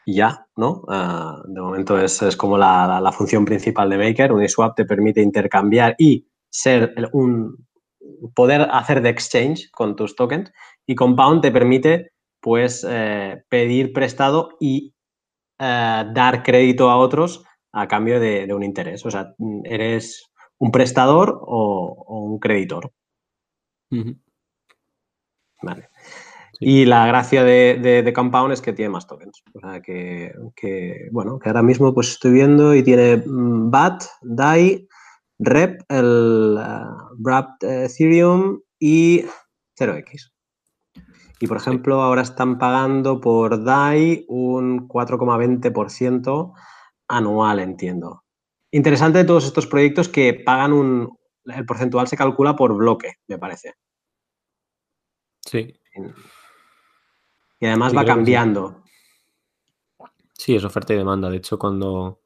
ya, ¿no? Ah, de momento es, como la, la, función principal de Maker. Uniswap te permite intercambiar y ser un, poder hacer de exchange con tus tokens y Compound te permite pues eh, pedir prestado y eh, dar crédito a otros a cambio de, un interés. O sea, eres un prestador o, un creditor. Vale. Y la gracia de, Compound es que tiene más tokens. O sea, que, bueno, que ahora mismo pues estoy viendo y tiene mm, BAT, DAI, Rep, el uh, Wrapped Ethereum y 0x. Y por ejemplo, ahora están pagando por DAI un 4,20% anual, entiendo. Interesante de todos estos proyectos que pagan un. El porcentual se calcula por bloque, me parece. Sí. Y además va cambiando. Sí. es oferta y demanda. De hecho, cuando.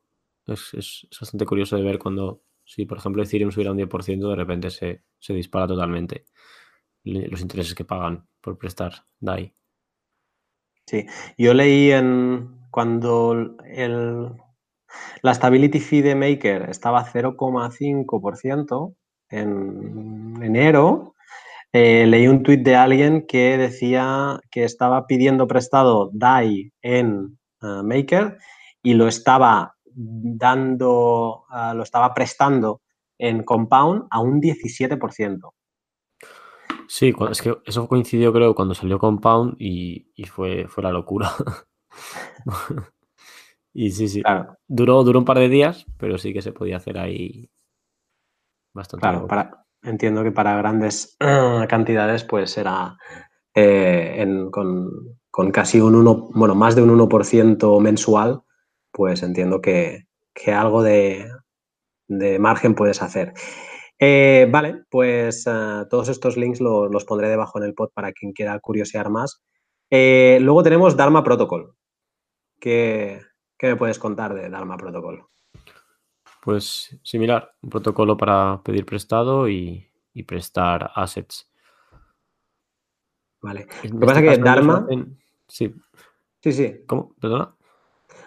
es bastante curioso de ver cuando si, por ejemplo, Ethereum subiera un 10%, de repente se, dispara totalmente los intereses que pagan por prestar DAI. Sí, yo leí en cuando el, la stability fee de Maker estaba 0,5% en enero, eh, leí un tuit de alguien que decía que estaba pidiendo prestado DAI en eh, Maker y lo estaba dando, ah, lo estaba prestando en Compound a un 17%. Sí, es que eso coincidió creo cuando salió Compound y, fue, fue la locura. y sí, sí. Duró, duró un par de días, pero sí que se podía hacer ahí bastante. Claro, para, entiendo que para grandes cantidades, pues era eh, con, casi un 1, bueno, más de un 1% mensual, pues entiendo que, algo de, margen puedes hacer. Eh, vale, pues eh, todos estos links los pondré debajo en el pod para quien quiera curiosear más. luego tenemos Dharma Protocol. ¿Qué, ¿Qué, me puedes contar de Dharma Protocol? Pues similar, un protocolo para pedir prestado y, y prestar assets. Vale. Lo que pasa es que Dharma. Sí. Sí, sí. ¿Cómo? ¿Perdona?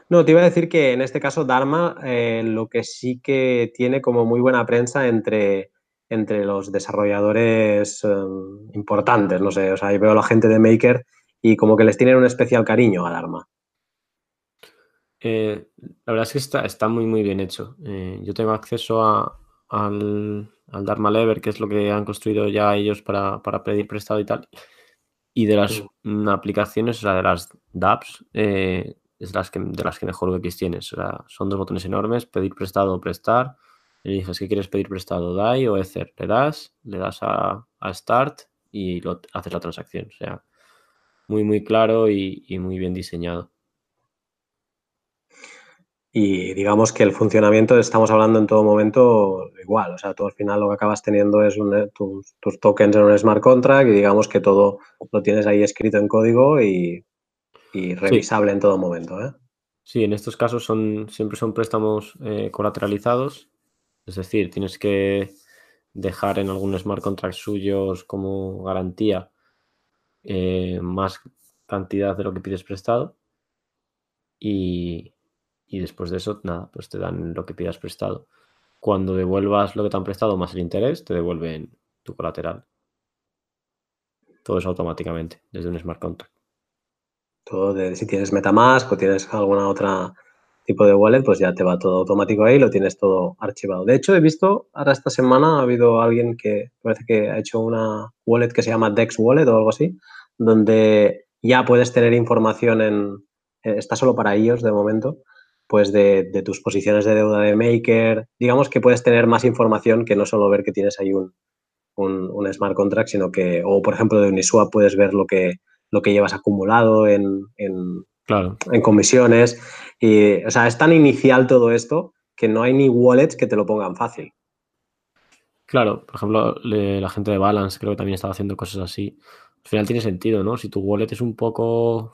No, te iba a decir que en este caso Dharma eh, lo que sí que tiene como muy buena prensa entre, entre los desarrolladores em, importantes, no sé, o sea, yo veo a la gente de Maker y como que les tienen un especial cariño a Dharma. Eh, la verdad es que está, está muy, muy bien hecho. Eh, yo tengo acceso al, al Dharma Lever, que es lo que han construido ya ellos para, pedir prestado y tal. Y de las mm, aplicaciones, o sea, de las dApps, eh, es las que, de las que mejor UX tienes. Son dos botones enormes, pedir prestado o prestar. Le dices que quieres pedir prestado DAI o Ether. Le das, le das a, Start y lo, haces la transacción. O sea, muy, muy claro y muy bien diseñado y digamos que el funcionamiento estamos hablando en todo momento igual, o sea, tú al final lo que acabas teniendo es eh, tus, tokens en un smart contract y digamos que todo lo tienes ahí escrito en código y, revisable en todo momento. ¿eh? Sí, en estos casos son, siempre son préstamos eh, colateralizados, es decir, tienes que dejar en algún smart contract suyos como garantía más cantidad de lo que pides prestado y, y después de eso, nada, pues te dan lo que pidas prestado. Cuando devuelvas lo que te han prestado más el interés, te devuelven tu colateral. Todo eso automáticamente, desde un smart contract. Todo si tienes Metamask o tienes alguna otra tipo de wallet, pues ya te va todo automático ahí, lo tienes todo archivado. De hecho, he visto ahora esta semana ha habido alguien que parece que ha hecho una wallet que se llama Dex Wallet o algo así, donde ya puedes tener información en, eh, está solo para ellos de momento, pues de, tus posiciones de deuda de Maker. Digamos que puedes tener más información que no solo ver que tienes ahí un, un, smart contract, sino que, o por ejemplo de Uniswap puedes ver lo que, lo que llevas acumulado en, en, en comisiones. Y, o sea, es tan inicial todo esto que no hay ni wallets que te lo pongan fácil. Claro, por ejemplo, la gente de Balance creo que también estaba haciendo cosas así. Al final tiene sentido, ¿no? Si tu wallet es un poco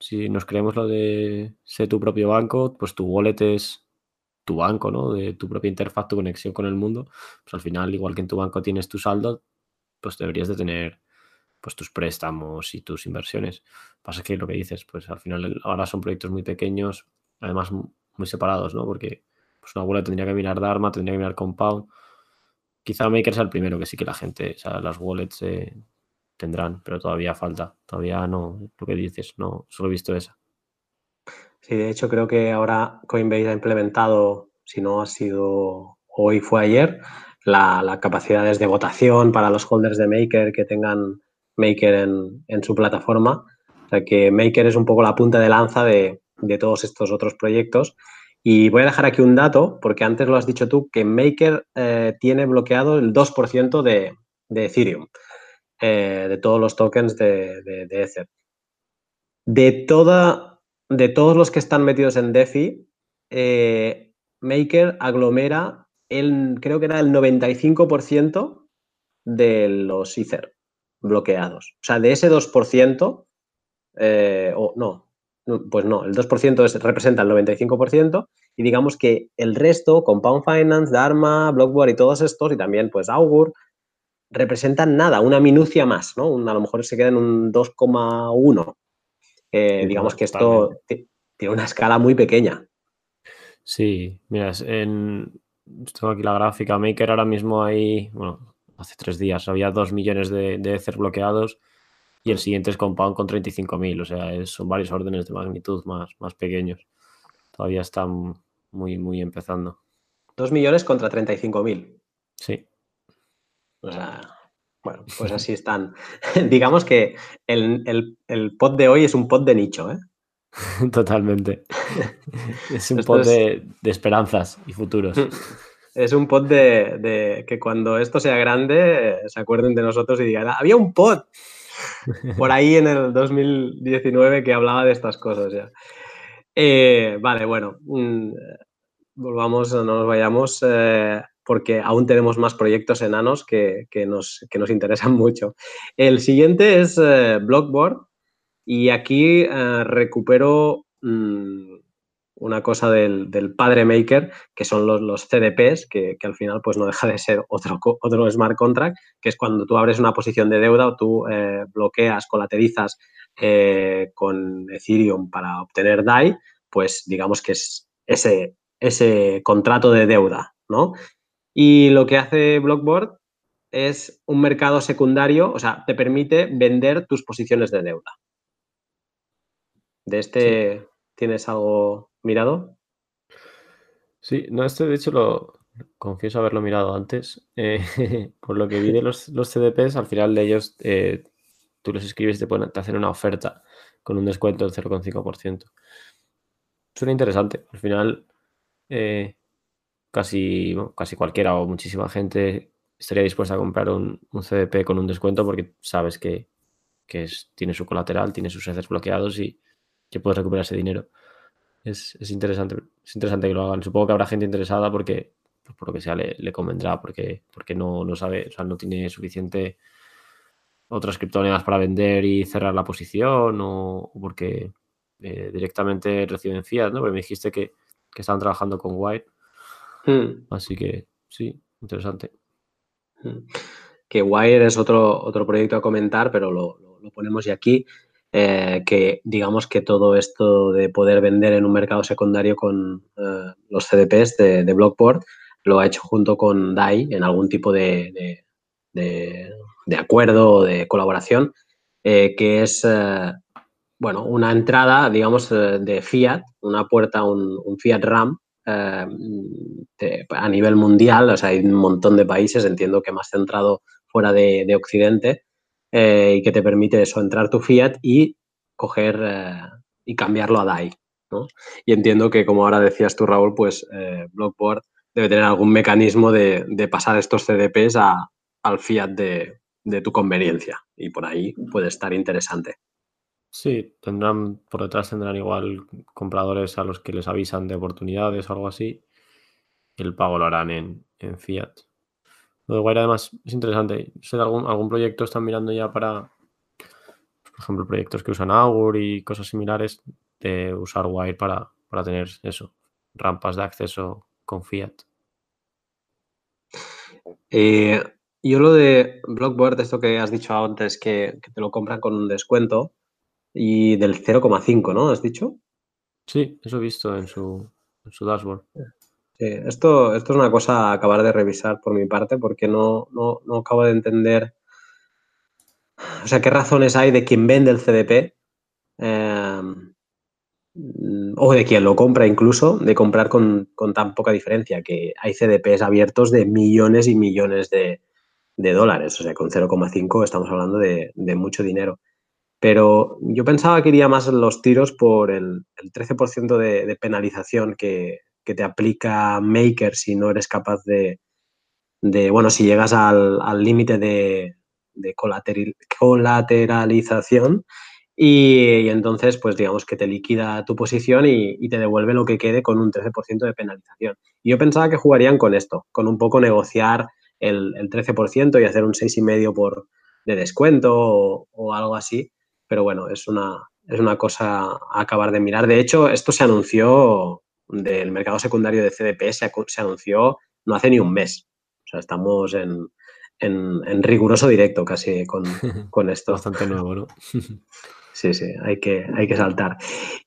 si nos creemos lo de ser tu propio banco, pues tu wallet es tu banco, ¿no? De tu propia interfaz, tu conexión con el mundo. Pues al final, igual que en tu banco tienes tu saldo, pues deberías de tener pues tus préstamos y tus inversiones. Pasa que lo que dices, pues al final ahora son proyectos muy pequeños, además muy separados, ¿no? Porque pues una wallet tendría que mirar Dharma, tendría que mirar Compound. Quizá Maker sea el primero que sí que la gente, o sea, las wallets eh, tendrán, pero todavía falta. Todavía no, lo que dices, no, solo he visto esa. Sí, de hecho creo que ahora Coinbase ha implementado, si no ha sido hoy, fue ayer, la, capacidades de votación para los holders de Maker que tengan Maker en, su plataforma. O sea que Maker es un poco la punta de lanza de, todos estos otros proyectos. Y voy a dejar aquí un dato, porque antes lo has dicho tú, que Maker eh, tiene bloqueado el 2% de, de Ethereum. Eh, de todos los tokens de, de, Ether. De, toda, de todos los que están metidos en DeFi, eh, Maker aglomera el, creo que era el 95% de los Ether bloqueados. O sea, de ese 2%, eh, o no, pues no, el 2% representa el 95% y digamos que el resto, Compound Finance, Dharma, Blockboard y todos estos, y también pues Augur, representan nada, una minucia más, ¿no? a lo mejor se queda en un 2,1. Eh, digamos que esto tiene una escala muy pequeña. Sí, mira, en, tengo aquí la gráfica. Maker ahora mismo hay, bueno, hace tres días había 2 millones de, de Ether bloqueados y el siguiente es Compound con 35.000, o sea, son varios órdenes de magnitud más, más pequeños. Todavía están muy, muy empezando. 2 millones contra 35.000. Sí. O sea, bueno, pues así están. Digamos que el, el, pod de hoy es un pod de nicho, ¿eh? Totalmente. Es un pod de, esperanzas y futuros. Es un pod de, que cuando esto sea grande se acuerden de nosotros y digan, ah, había un pod por ahí en el 2019 que hablaba de estas cosas ya. Eh, vale, bueno, mm, volvamos, no nos vayamos. Eh, porque aún tenemos más proyectos enanos que, nos, nos, interesan mucho. El siguiente es eh, Blockboard y aquí eh, recupero mm, una cosa del, padre Maker, que son los, los CDPs, que, al final pues no deja de ser otro, otro smart contract, que es cuando tú abres una posición de deuda o tú eh, bloqueas, colaterizas con Ethereum para obtener DAI, pues digamos que es ese, ese contrato de deuda, ¿no? Y lo que hace Blockboard es un mercado secundario, o sea, te permite vender tus posiciones de deuda. ¿De este tienes algo mirado? Sí, no, este de hecho lo confieso haberlo mirado antes. Eh, por lo que vi de los, los, CDPs, al final de ellos eh, tú los escribes y te, pueden, te hacen una oferta con un descuento del 0,5%. Suena interesante. Al final, eh, casi, casi cualquiera o muchísima gente estaría dispuesta a comprar un, CDP con un descuento porque sabes que, tiene su colateral, tiene sus heces bloqueados y que puedes recuperar ese dinero. Es, interesante, es interesante que lo hagan. Supongo que habrá gente interesada porque, pues, por lo que sea, le, convendrá, porque, porque no, no sabe, o sea, no tiene suficiente otras criptomonedas para vender y cerrar la posición o, porque eh, directamente reciben fiat, ¿no? Porque me dijiste que, que estaban trabajando con White Hmm. Así que sí, interesante. Hmm. Que Wire es otro, otro proyecto a comentar, pero lo, ponemos ya aquí. Eh, que digamos que todo esto de poder vender en un mercado secundario con eh, los CDPs de, de, Blockboard lo ha hecho junto con DAI en algún tipo de, de, acuerdo o de colaboración, eh, que es bueno, una entrada, digamos, de fiat, una puerta, un, un fiat RAM eh, a nivel mundial, o sea, hay un montón de países, entiendo que más centrado fuera de, Occidente, eh, y que te permite eso, entrar tu fiat y coger eh, y cambiarlo a DAI. Y entiendo que, como ahora decías tú, Raúl, pues Blockboard debe tener algún mecanismo de, pasar estos CDPs al fiat de, de tu conveniencia y por ahí puede estar interesante. Sí, tendrán, por detrás tendrán igual compradores a los que les avisan de oportunidades o algo así. El pago lo harán en, fiat. Lo de Wire además es interesante. Sé de algún, algún proyecto están mirando ya para, por ejemplo, proyectos que usan Augur y cosas similares, de usar Wire para, para tener eso, rampas de acceso con fiat. Eh, yo lo de Blockboard, esto que has dicho antes, que, que te lo compran con un descuento, y del 0,5, ¿no? ¿Has dicho? Sí, eso he visto en su, dashboard. Sí, esto, esto es una cosa a acabar de revisar por mi parte porque no, no, acabo de entender, o sea, qué razones hay de quien vende el CDP em, o de quien lo compra incluso, de comprar con, tan poca diferencia, que hay CDPs abiertos de millones y millones de, dólares, o sea, con 0,5 estamos hablando de, de mucho dinero. Pero yo pensaba que iría más los tiros por el, 13% de, penalización que, te aplica Maker si no eres capaz de, bueno, si llegas al límite de, colateralización y, entonces, pues digamos que te liquida tu posición y, te devuelve lo que quede con un 13% de penalización. Yo pensaba que jugarían con esto, con un poco negociar el, 13% y hacer un 6,5% por, de descuento o algo así pero bueno, es una, es una cosa a acabar de mirar. De hecho, esto se anunció del mercado secundario de CDP, se, anunció no hace ni un mes. O sea, estamos en, riguroso directo casi con, esto. Bastante nuevo, ¿no? Sí, sí, hay que, hay que saltar.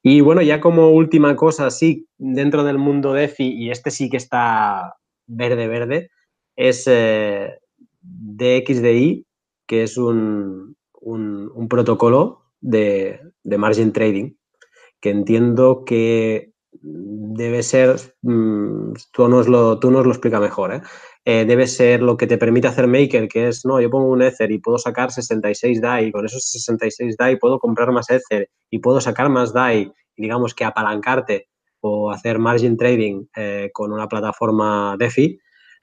Y bueno, ya como última cosa, sí, dentro del mundo DeFi, y este sí que está verde, verde, es eh, DXDI, que es un, un, protocolo de, margin trading que entiendo que debe ser, mm, tú, nos lo, tú nos lo explicas mejor, ¿eh? ¿eh? debe ser lo que te permite hacer Maker, que es, no, yo pongo un Ether y puedo sacar 66 DAI, y con esos 66 DAI puedo comprar más Ether y puedo sacar más DAI digamos que apalancarte o hacer margin trading eh, con una plataforma DeFi,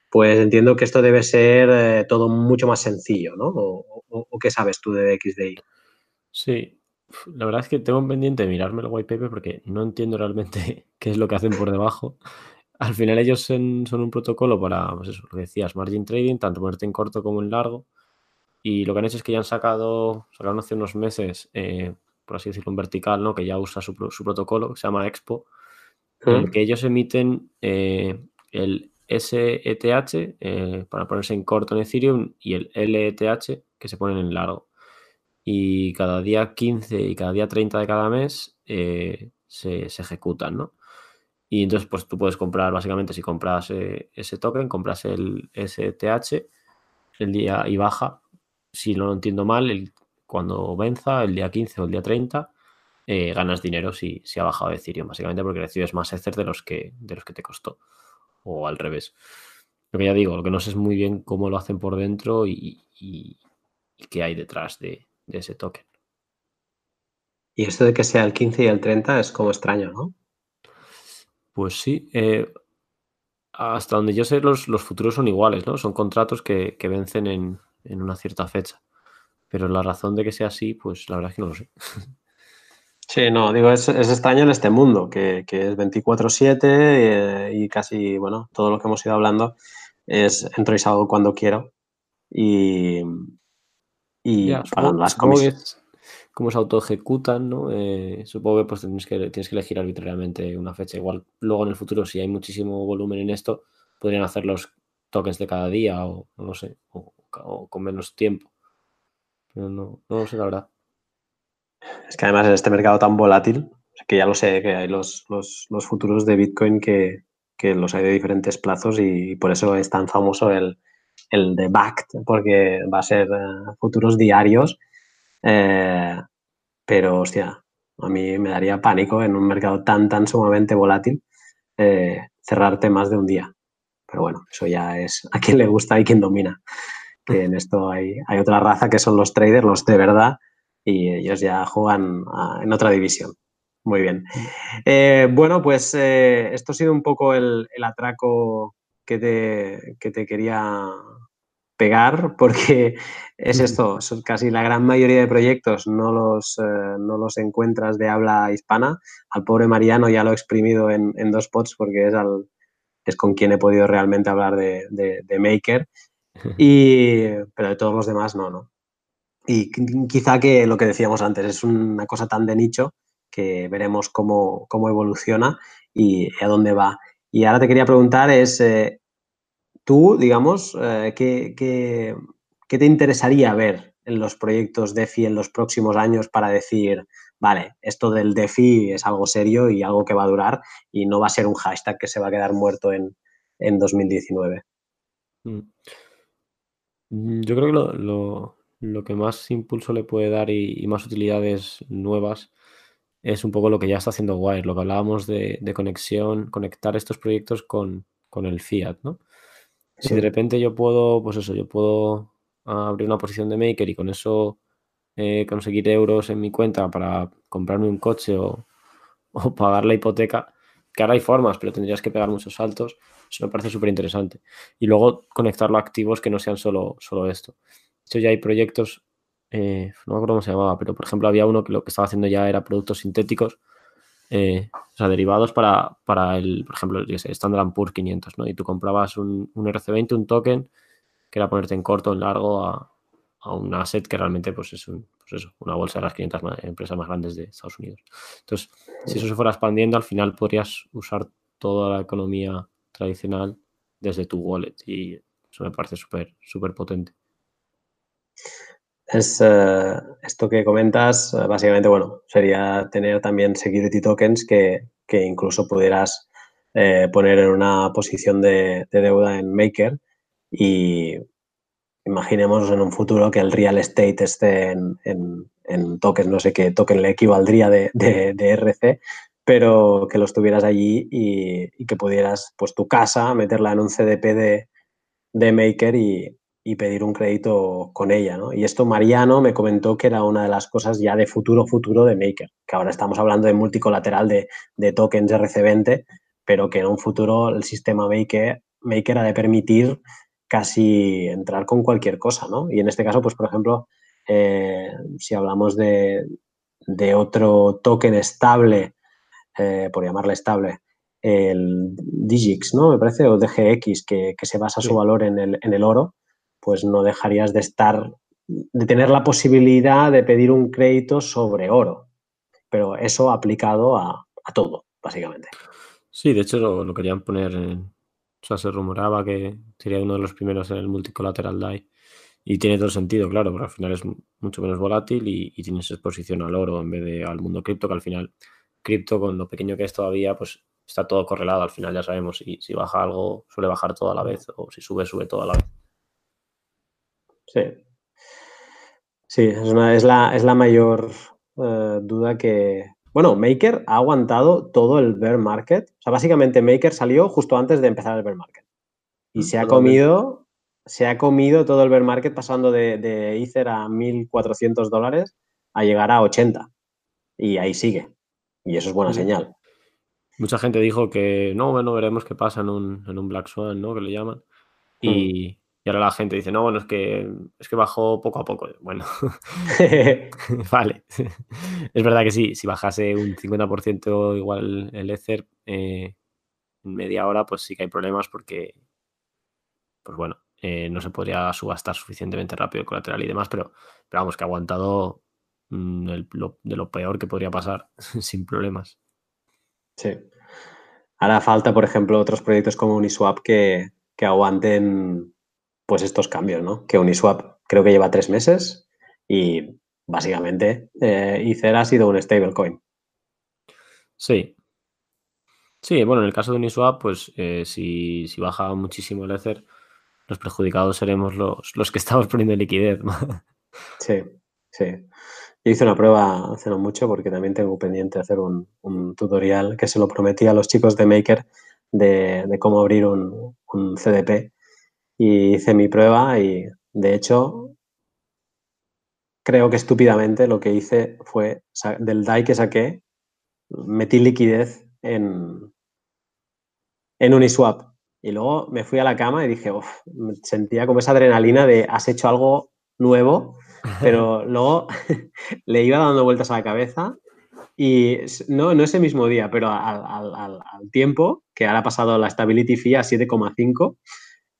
pues entiendo que esto debe ser eh, todo mucho más sencillo, ¿no? O, qué sabes tú de XDI? Sí, la verdad es que tengo pendiente de mirarme el white paper porque no entiendo realmente qué es lo que hacen por debajo. Al final ellos son, un protocolo para, pues eso, lo que decías, margin trading, tanto ponerte en corto como en largo. Y lo que han hecho es que ya han sacado, sacaron hace unos meses, eh, por así decirlo, un vertical, ¿no? Que ya usa su, protocolo, que se llama Expo, en el que ellos emiten eh, el SETH eh, para ponerse en corto en Ethereum y el LETH que se ponen en largo. Y cada día 15 y cada día 30 de cada mes se, se ejecutan, ¿no? Y entonces, pues tú puedes comprar, básicamente, si compras eh, ese token, compras el STH el día y baja, si no lo entiendo mal, cuando venza, el día 15 o el día 30, eh, ganas dinero si, si ha bajado Ethereum, básicamente porque recibes más Ether de los que, de los que te costó. O al revés. Lo que ya digo, lo que no sé es muy bien cómo lo hacen por dentro y qué hay detrás de, de ese token. Y esto de que sea el 15 y el 30 es como extraño, ¿no? Pues sí, eh, hasta donde yo sé, los, futuros son iguales, ¿no? Son contratos que, vencen en, una cierta fecha. Pero la razón de que sea así, pues la verdad es que no lo sé. Sí, no, digo, es, extraño en este mundo, que, es 24-7 eh, y casi, bueno, todo lo que hemos ido hablando es entro y salgo cuando quiero. Y, y para las comisiones cómo se autoejecutan, ¿no? Eh, supongo que pues tienes que, tienes que elegir arbitrariamente una fecha. Igual luego en el futuro, si hay muchísimo volumen en esto, podrían hacer los tokens de cada día o no sé, o, con menos tiempo. Pero no, no lo sé, la verdad. Es que además en este mercado tan volátil, que ya lo sé, que hay los, futuros de Bitcoin que, los hay de diferentes plazos y por eso es tan famoso el, el de BACT, porque va a ser eh, futuros diarios eh, pero, hostia, a mí me daría pánico en un mercado tan, tan sumamente volátil eh, cerrarte más de un día. Pero bueno, eso ya es a quien le gusta y quien domina. Que en esto hay, hay otra raza que son los traders, los de verdad, y ellos ya juegan en otra división. Muy bien. Eh, bueno, pues esto ha sido un poco el, el atraco que te, que te quería pegar porque es esto, casi la gran mayoría de proyectos no los, eh, no los encuentras de habla hispana. Al pobre Mariano ya lo he exprimido en, dos pots porque es, al, es con quien he podido realmente hablar de, Maker, y, pero de todos los demás no, ¿no? Y quizá que lo que decíamos antes es una cosa tan de nicho que veremos cómo, cómo evoluciona y a dónde va. Y ahora te quería preguntar es, eh, tú, digamos, eh, ¿qué, te interesaría ver en los proyectos DeFi en los próximos años para decir, vale, esto del DeFi es algo serio y algo que va a durar y no va a ser un hashtag que se va a quedar muerto en, 2019? Mm. Mm, yo creo que lo, que más impulso le puede dar y, más utilidades nuevas es un poco lo que ya está haciendo Wire, lo que hablábamos de, conexión, conectar estos proyectos con, con el fiat, ¿no? Si de repente yo puedo, pues eso, yo puedo abrir una posición de maker y con eso eh, conseguir euros en mi cuenta para comprarme un coche o, pagar la hipoteca, que ahora hay formas, pero tendrías que pegar muchos saltos. Eso me parece súper interesante. Y luego conectarlo a activos que no sean solo, solo esto. De hecho, ya hay proyectos, eh, no me acuerdo cómo se llamaba, pero por ejemplo había uno que lo que estaba haciendo ya era productos sintéticos eh, o sea, derivados para, para el, por ejemplo, yo sé, Standard Poor's 500, ¿no? Y tú comprabas un, RC20, un token, que era ponerte en corto, en largo, a, un asset que realmente pues es pues eso, una bolsa de las 500 empresas más grandes de Estados Unidos. Entonces, si eso se fuera expandiendo, al final podrías usar toda la economía tradicional desde tu wallet y eso me parece súper, súper potente es eh, esto que comentas, eh, básicamente, bueno, sería tener también security tokens que, incluso pudieras eh, poner en una posición de, deuda en Maker y imaginemos en un futuro que el real estate esté en, en, tokens, no sé qué token le equivaldría de, RC, pero que los tuvieras allí y, que pudieras, pues tu casa, meterla en un CDP de, de Maker y, y pedir un crédito con ella, ¿no? Y esto Mariano me comentó que era una de las cosas ya de futuro, futuro de Maker, que ahora estamos hablando de multicolateral de, de tokens RC20, pero que en un futuro el sistema Maker, Maker ha de permitir casi entrar con cualquier cosa, ¿no? Y en este caso, pues por ejemplo, eh, si hablamos de, de, otro token estable, eh, por llamarle estable, el Digix, ¿no? Me parece, o DGX, que, que se basa su valor en el, en el oro, pues no dejarías de estar, de tener la posibilidad de pedir un crédito sobre oro. Pero eso aplicado a, todo, básicamente. Sí, de hecho lo, querían poner, o sea, se rumoraba que sería uno de los primeros en el multicolateral DAI. Y tiene todo sentido, claro, porque al final es mucho menos volátil y, y tienes exposición al oro en vez de al mundo cripto, que al final cripto, con lo pequeño que es todavía, pues está todo correlado. Al final ya sabemos si, si baja algo, suele bajar todo a la vez, o si sube, sube todo a la vez. Sí. Sí, es, es, la, es la mayor eh, duda que... Bueno, Maker ha aguantado todo el bear market. O sea, básicamente Maker salió justo antes de empezar el bear market. Y mm, se ha comido, se ha comido todo el bear market pasando de, de Ether a 1.400 dólares a llegar a 80. Y ahí sigue. Y eso es buena señal. Mucha gente dijo que no, bueno, veremos qué pasa en un, en un Black Swan, ¿no? Que le llaman. Mm. Y, y ahora la gente dice, no, bueno, es que, es que bajó poco a poco. Bueno, vale. es verdad que sí, si bajase un 50% igual el Ether eh, en media hora, pues sí que hay problemas porque, pues bueno, eh, no se podría subastar suficientemente rápido el colateral y demás, pero, pero vamos, que ha aguantado mm, de lo peor que podría pasar sin problemas. Sí. Ahora falta, por ejemplo, otros proyectos como Uniswap que, que aguanten pues estos cambios, ¿no? Que Uniswap creo que lleva tres meses y básicamente eh, Ether ha sido un stablecoin. Sí. Sí, bueno, en el caso de Uniswap, pues eh, si, baja muchísimo el Ether, los perjudicados seremos los, los que estamos poniendo liquidez. sí, sí. Yo hice una prueba hace no mucho porque también tengo pendiente hacer un, tutorial que se lo prometí a los chicos de Maker de, cómo abrir un, un CDP y hice mi prueba y de hecho creo que estúpidamente lo que hice fue del DAI que saqué, metí liquidez en, en Uniswap. Y luego me fui a la cama y dije, sentía como esa adrenalina de has hecho algo nuevo, pero luego le iba dando vueltas a la cabeza y no, no ese mismo día, pero al, al tiempo, que ahora ha pasado la Stability Fee a 7,5,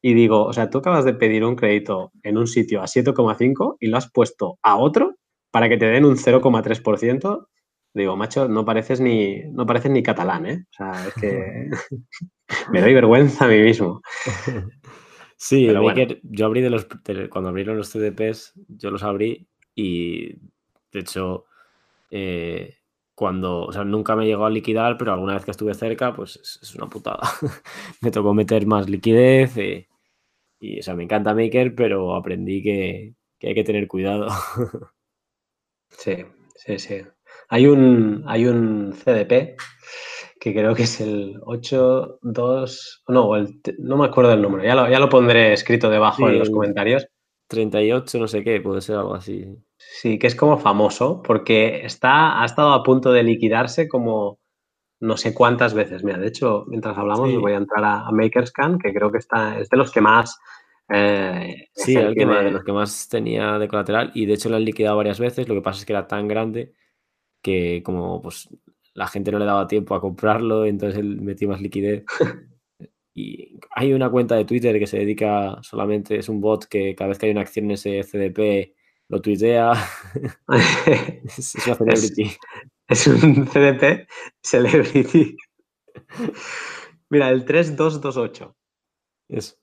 y digo, o sea, tú acabas de pedir un crédito en un sitio a 7,5 y lo has puesto a otro para que te den un 0,3%. Digo, macho, no pareces ni, no pareces ni catalán, ¿eh? O sea, es que me doy vergüenza a mí mismo. Sí, yo abrí de los, cuando abrieron los CDPs, yo los abrí y de hecho, eh, cuando, o sea, nunca me llegó a liquidar, pero alguna vez que estuve cerca, pues es, una putada. me tocó meter más liquidez. Eh, y, o sea, me encanta Maker, pero aprendí que, hay que tener cuidado. sí, sí, sí. Hay un, hay un CDP que creo que es el 82, no, no me acuerdo del número, ya lo, ya lo pondré escrito debajo en los comentarios. 38, no sé qué, puede ser algo así. Sí, que es como famoso porque está, ha estado a punto de liquidarse como no sé cuántas veces. Mira, de hecho, mientras hablamos, voy a entrar a, Makerscan, que creo que está, es de los que más. Eh, sí, el que de los que más tenía de colateral y de hecho lo han liquidado varias veces. Lo que pasa es que era tan grande que, como pues la gente no le daba tiempo a comprarlo, entonces él metió más liquidez. y hay una cuenta de Twitter que se dedica solamente, es un bot que cada vez que hay una acción en ese CDP lo tuitea. es, una celebrity. Es, un CDP celebrity. Mira, el 3228. Eso.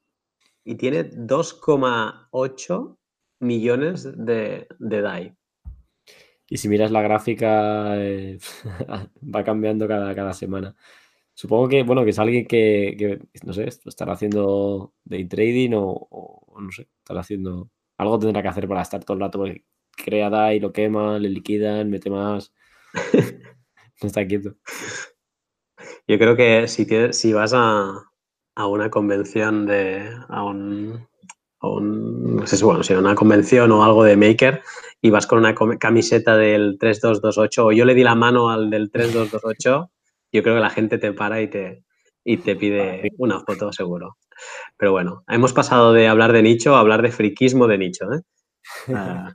Y tiene 2,8 millones de, de DAI. Y si miras la gráfica, eh, va cambiando cada, cada semana. Supongo que, bueno, que es alguien que, no sé, estará haciendo day trading o, o, no sé, estará haciendo algo tendrá que hacer para estar todo el rato, porque crea DAI, lo quema, le liquidan, mete más. No está quieto. Yo creo que si, si vas a, una convención de. a un. un, no sé, bueno, si una convención o algo de Maker y vas con una camiseta del 3228 o yo le di la mano al del 3228, yo creo que la gente te para y te, y te pide una foto seguro. Pero bueno, hemos pasado de hablar de nicho a hablar de friquismo de nicho. ¿eh? Ah,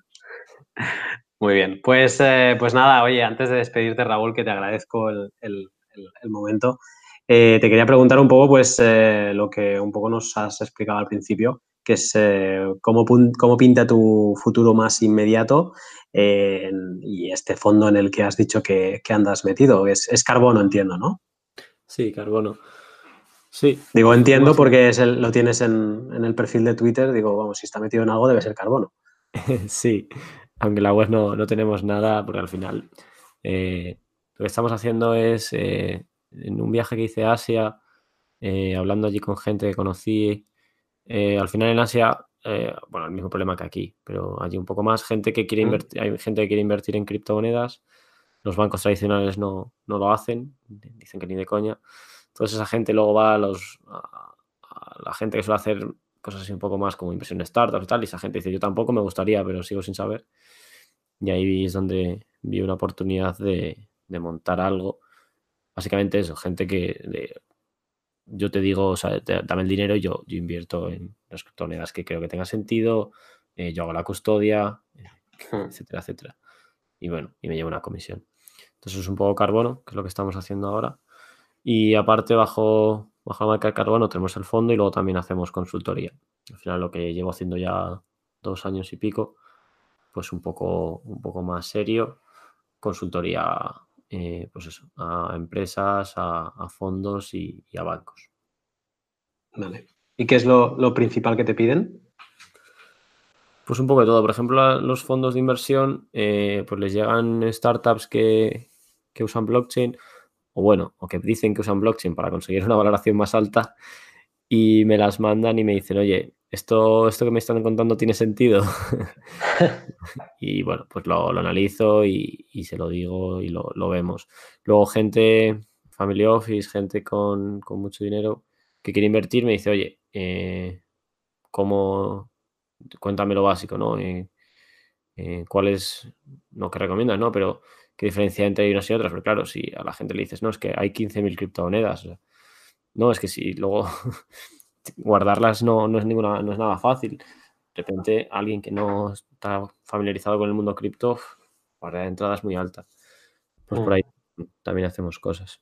muy bien, pues, eh, pues nada, oye, antes de despedirte, Raúl, que te agradezco el, momento, eh, te quería preguntar un poco, pues, lo que un poco nos has explicado al principio, que es cómo, cómo, pinta tu futuro más inmediato y este fondo en el que has dicho que, andas metido. Es, es, carbono, entiendo, ¿no? Sí, carbono. Sí. Digo, entiendo porque es lo tienes en, el perfil de Twitter. Digo, vamos, si está metido en algo debe ser carbono. sí, aunque la web no, tenemos nada, porque al final eh, lo que estamos haciendo es eh, en un viaje que hice a Asia, eh, hablando allí con gente que conocí. al final en Asia, bueno, el mismo problema que aquí, pero allí un poco más, gente que quiere mm. invertir, hay gente que quiere invertir en criptomonedas. Los bancos tradicionales no, no lo hacen, dicen que ni de coña. Entonces esa gente luego va a, los, a, la gente que suele hacer cosas así un poco más como inversión en startups y tal, y esa gente dice, yo tampoco me gustaría, pero sigo sin saber. Y ahí es donde vi una oportunidad de, montar algo. Básicamente eso, gente que yo te digo, o sea, dame el dinero, yo, yo invierto en las criptomonedas que creo que tenga sentido, eh, yo hago la custodia, hmm. etcétera, etcétera. Y bueno, y me llevo una comisión. Entonces es un poco carbono, que es lo que estamos haciendo ahora. Y aparte, bajo, bajo la marca de carbono tenemos el fondo y luego también hacemos consultoría. Al final, lo que llevo haciendo ya dos años y pico, pues un poco, un poco más serio. Consultoría, eh, pues eso, a empresas, a, fondos y, a bancos. Vale. ¿Y qué es lo, principal que te piden? Pues un poco de todo. Por ejemplo, los fondos de inversión, eh, pues les llegan startups que, que usan blockchain o bueno, o que dicen que usan blockchain para conseguir una valoración más alta y me las mandan y me dicen, oye, esto, esto que me están contando tiene sentido. y bueno, pues lo, analizo y, se lo digo y lo, vemos. Luego gente, family office, gente con, mucho dinero que quiere invertir, me dice, oye, eh, ¿cómo? Cuéntame lo básico, ¿no? Eh, eh, ¿Cuál es, no que recomiendas, ¿no? Pero qué diferencia entre unas y otras. Pero claro, si a la gente le dices, no, es que hay 15.000 criptomonedas. no, es que si luego guardarlas no, no, es ninguna, no es nada fácil. De repente, alguien que no está familiarizado con el mundo cripto, la de entrada es muy alta. Pues por mm. ahí también hacemos cosas.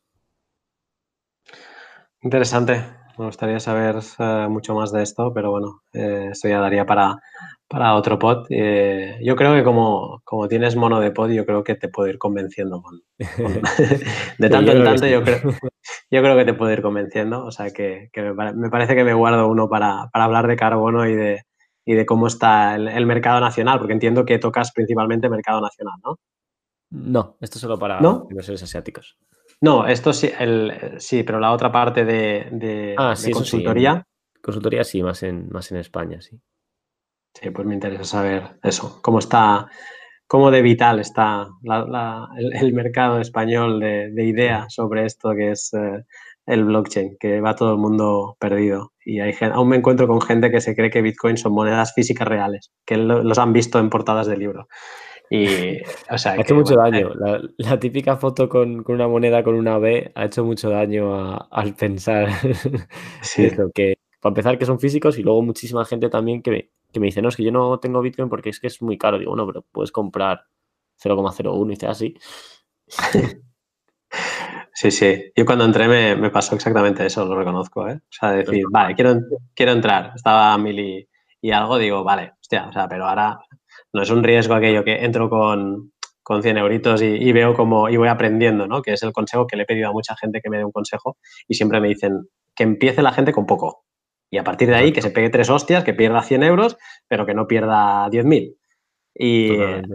Interesante. Me gustaría saber eh, mucho más de esto, pero bueno, eh, esto ya daría para, para otro pod. Eh, yo creo que como, como, tienes mono de pod, yo creo que te puedo ir convenciendo. de tanto en tanto, yo creo, yo creo que te puedo ir convenciendo. O sea, que, me, parece que me guardo uno para, hablar de carbono y de, y de cómo está el, mercado nacional, porque entiendo que tocas principalmente mercado nacional, ¿no? No, esto es solo para inversores asiáticos. No, esto sí, el, sí, pero la otra parte de, de, ah, consultoría. Consultoría sí, más en, más en España, sí. Sí, pues me interesa saber eso, cómo está, cómo de vital está el, mercado español de, ideas sobre esto que es eh, el blockchain, que va todo el mundo perdido. Y hay aún me encuentro con gente que se cree que Bitcoin son monedas físicas reales, que los han visto en portadas de libro. Y, o sea, ha hecho mucho daño. Eh, la, típica foto con, una moneda con una B ha hecho mucho daño al pensar sí. eso, que para empezar que son físicos y luego muchísima gente también que, que me dice, no, es que yo no tengo Bitcoin porque es que es muy caro. Digo, no, pero puedes comprar 0,01 y dice así. Sí, sí. Yo cuando entré me, pasó exactamente eso, lo reconozco, ¿eh? O sea, decir, vale, quiero, quiero entrar. Estaba a mil y, algo, digo, vale, hostia, o sea, pero ahora no es un riesgo aquello que entro con, con 100 euritos y, veo cómo, y voy aprendiendo, ¿no? Que es el consejo que le he pedido a mucha gente que me dé un consejo y siempre me dicen que empiece la gente con poco. Y a partir de ahí que se pegue tres hostias, que pierda 100 euros, pero que no pierda 10.000. Y,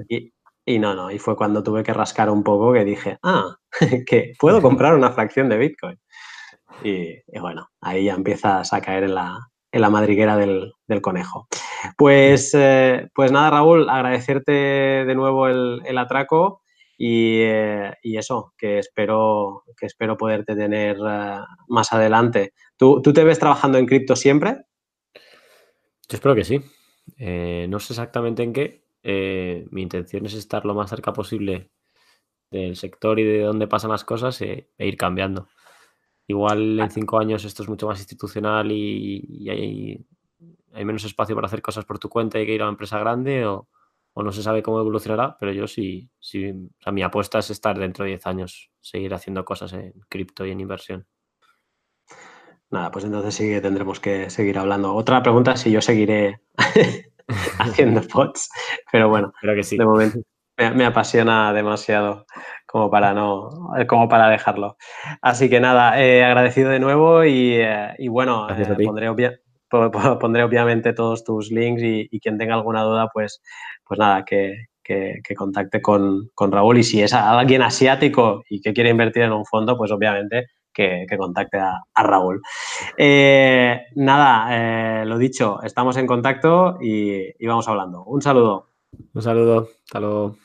y, y, no, no, y fue cuando tuve que rascar un poco que dije, ah, que puedo comprar una fracción de Bitcoin. Y, bueno, ahí ya empiezas a caer en la, en la madriguera del, conejo. Pues, eh, pues nada, Raúl, agradecerte de nuevo el, atraco y, eh, y, eso, que espero, que espero poderte tener eh, más adelante. ¿Tú, te ves trabajando en cripto siempre? Yo espero que sí. No sé exactamente en qué. Mi intención es estar lo más cerca posible del sector y de dónde pasan las cosas e ir cambiando. Igual en cinco años esto es mucho más institucional y, hay, menos espacio para hacer cosas por tu cuenta y que ir a una empresa grande o, no se sabe cómo evolucionará, pero yo sí, sí mi apuesta es estar dentro de 10 años, seguir haciendo cosas en cripto y en inversión. Nada, pues entonces sí que tendremos que seguir hablando. Otra pregunta si yo seguiré haciendo pods, pero bueno, Creo que sí. de momento me, apasiona demasiado como para no, como para dejarlo. Así que nada, eh, agradecido de nuevo y, eh, bueno, eh, pondré, obviamente todos tus links y, quien tenga alguna duda, pues, pues nada, que, contacte con, Raúl y si es alguien asiático y que quiere invertir en un fondo, pues obviamente que, contacte a, Raúl. nada, lo dicho, estamos en contacto y, y vamos hablando. Un saludo. Un saludo, hasta luego.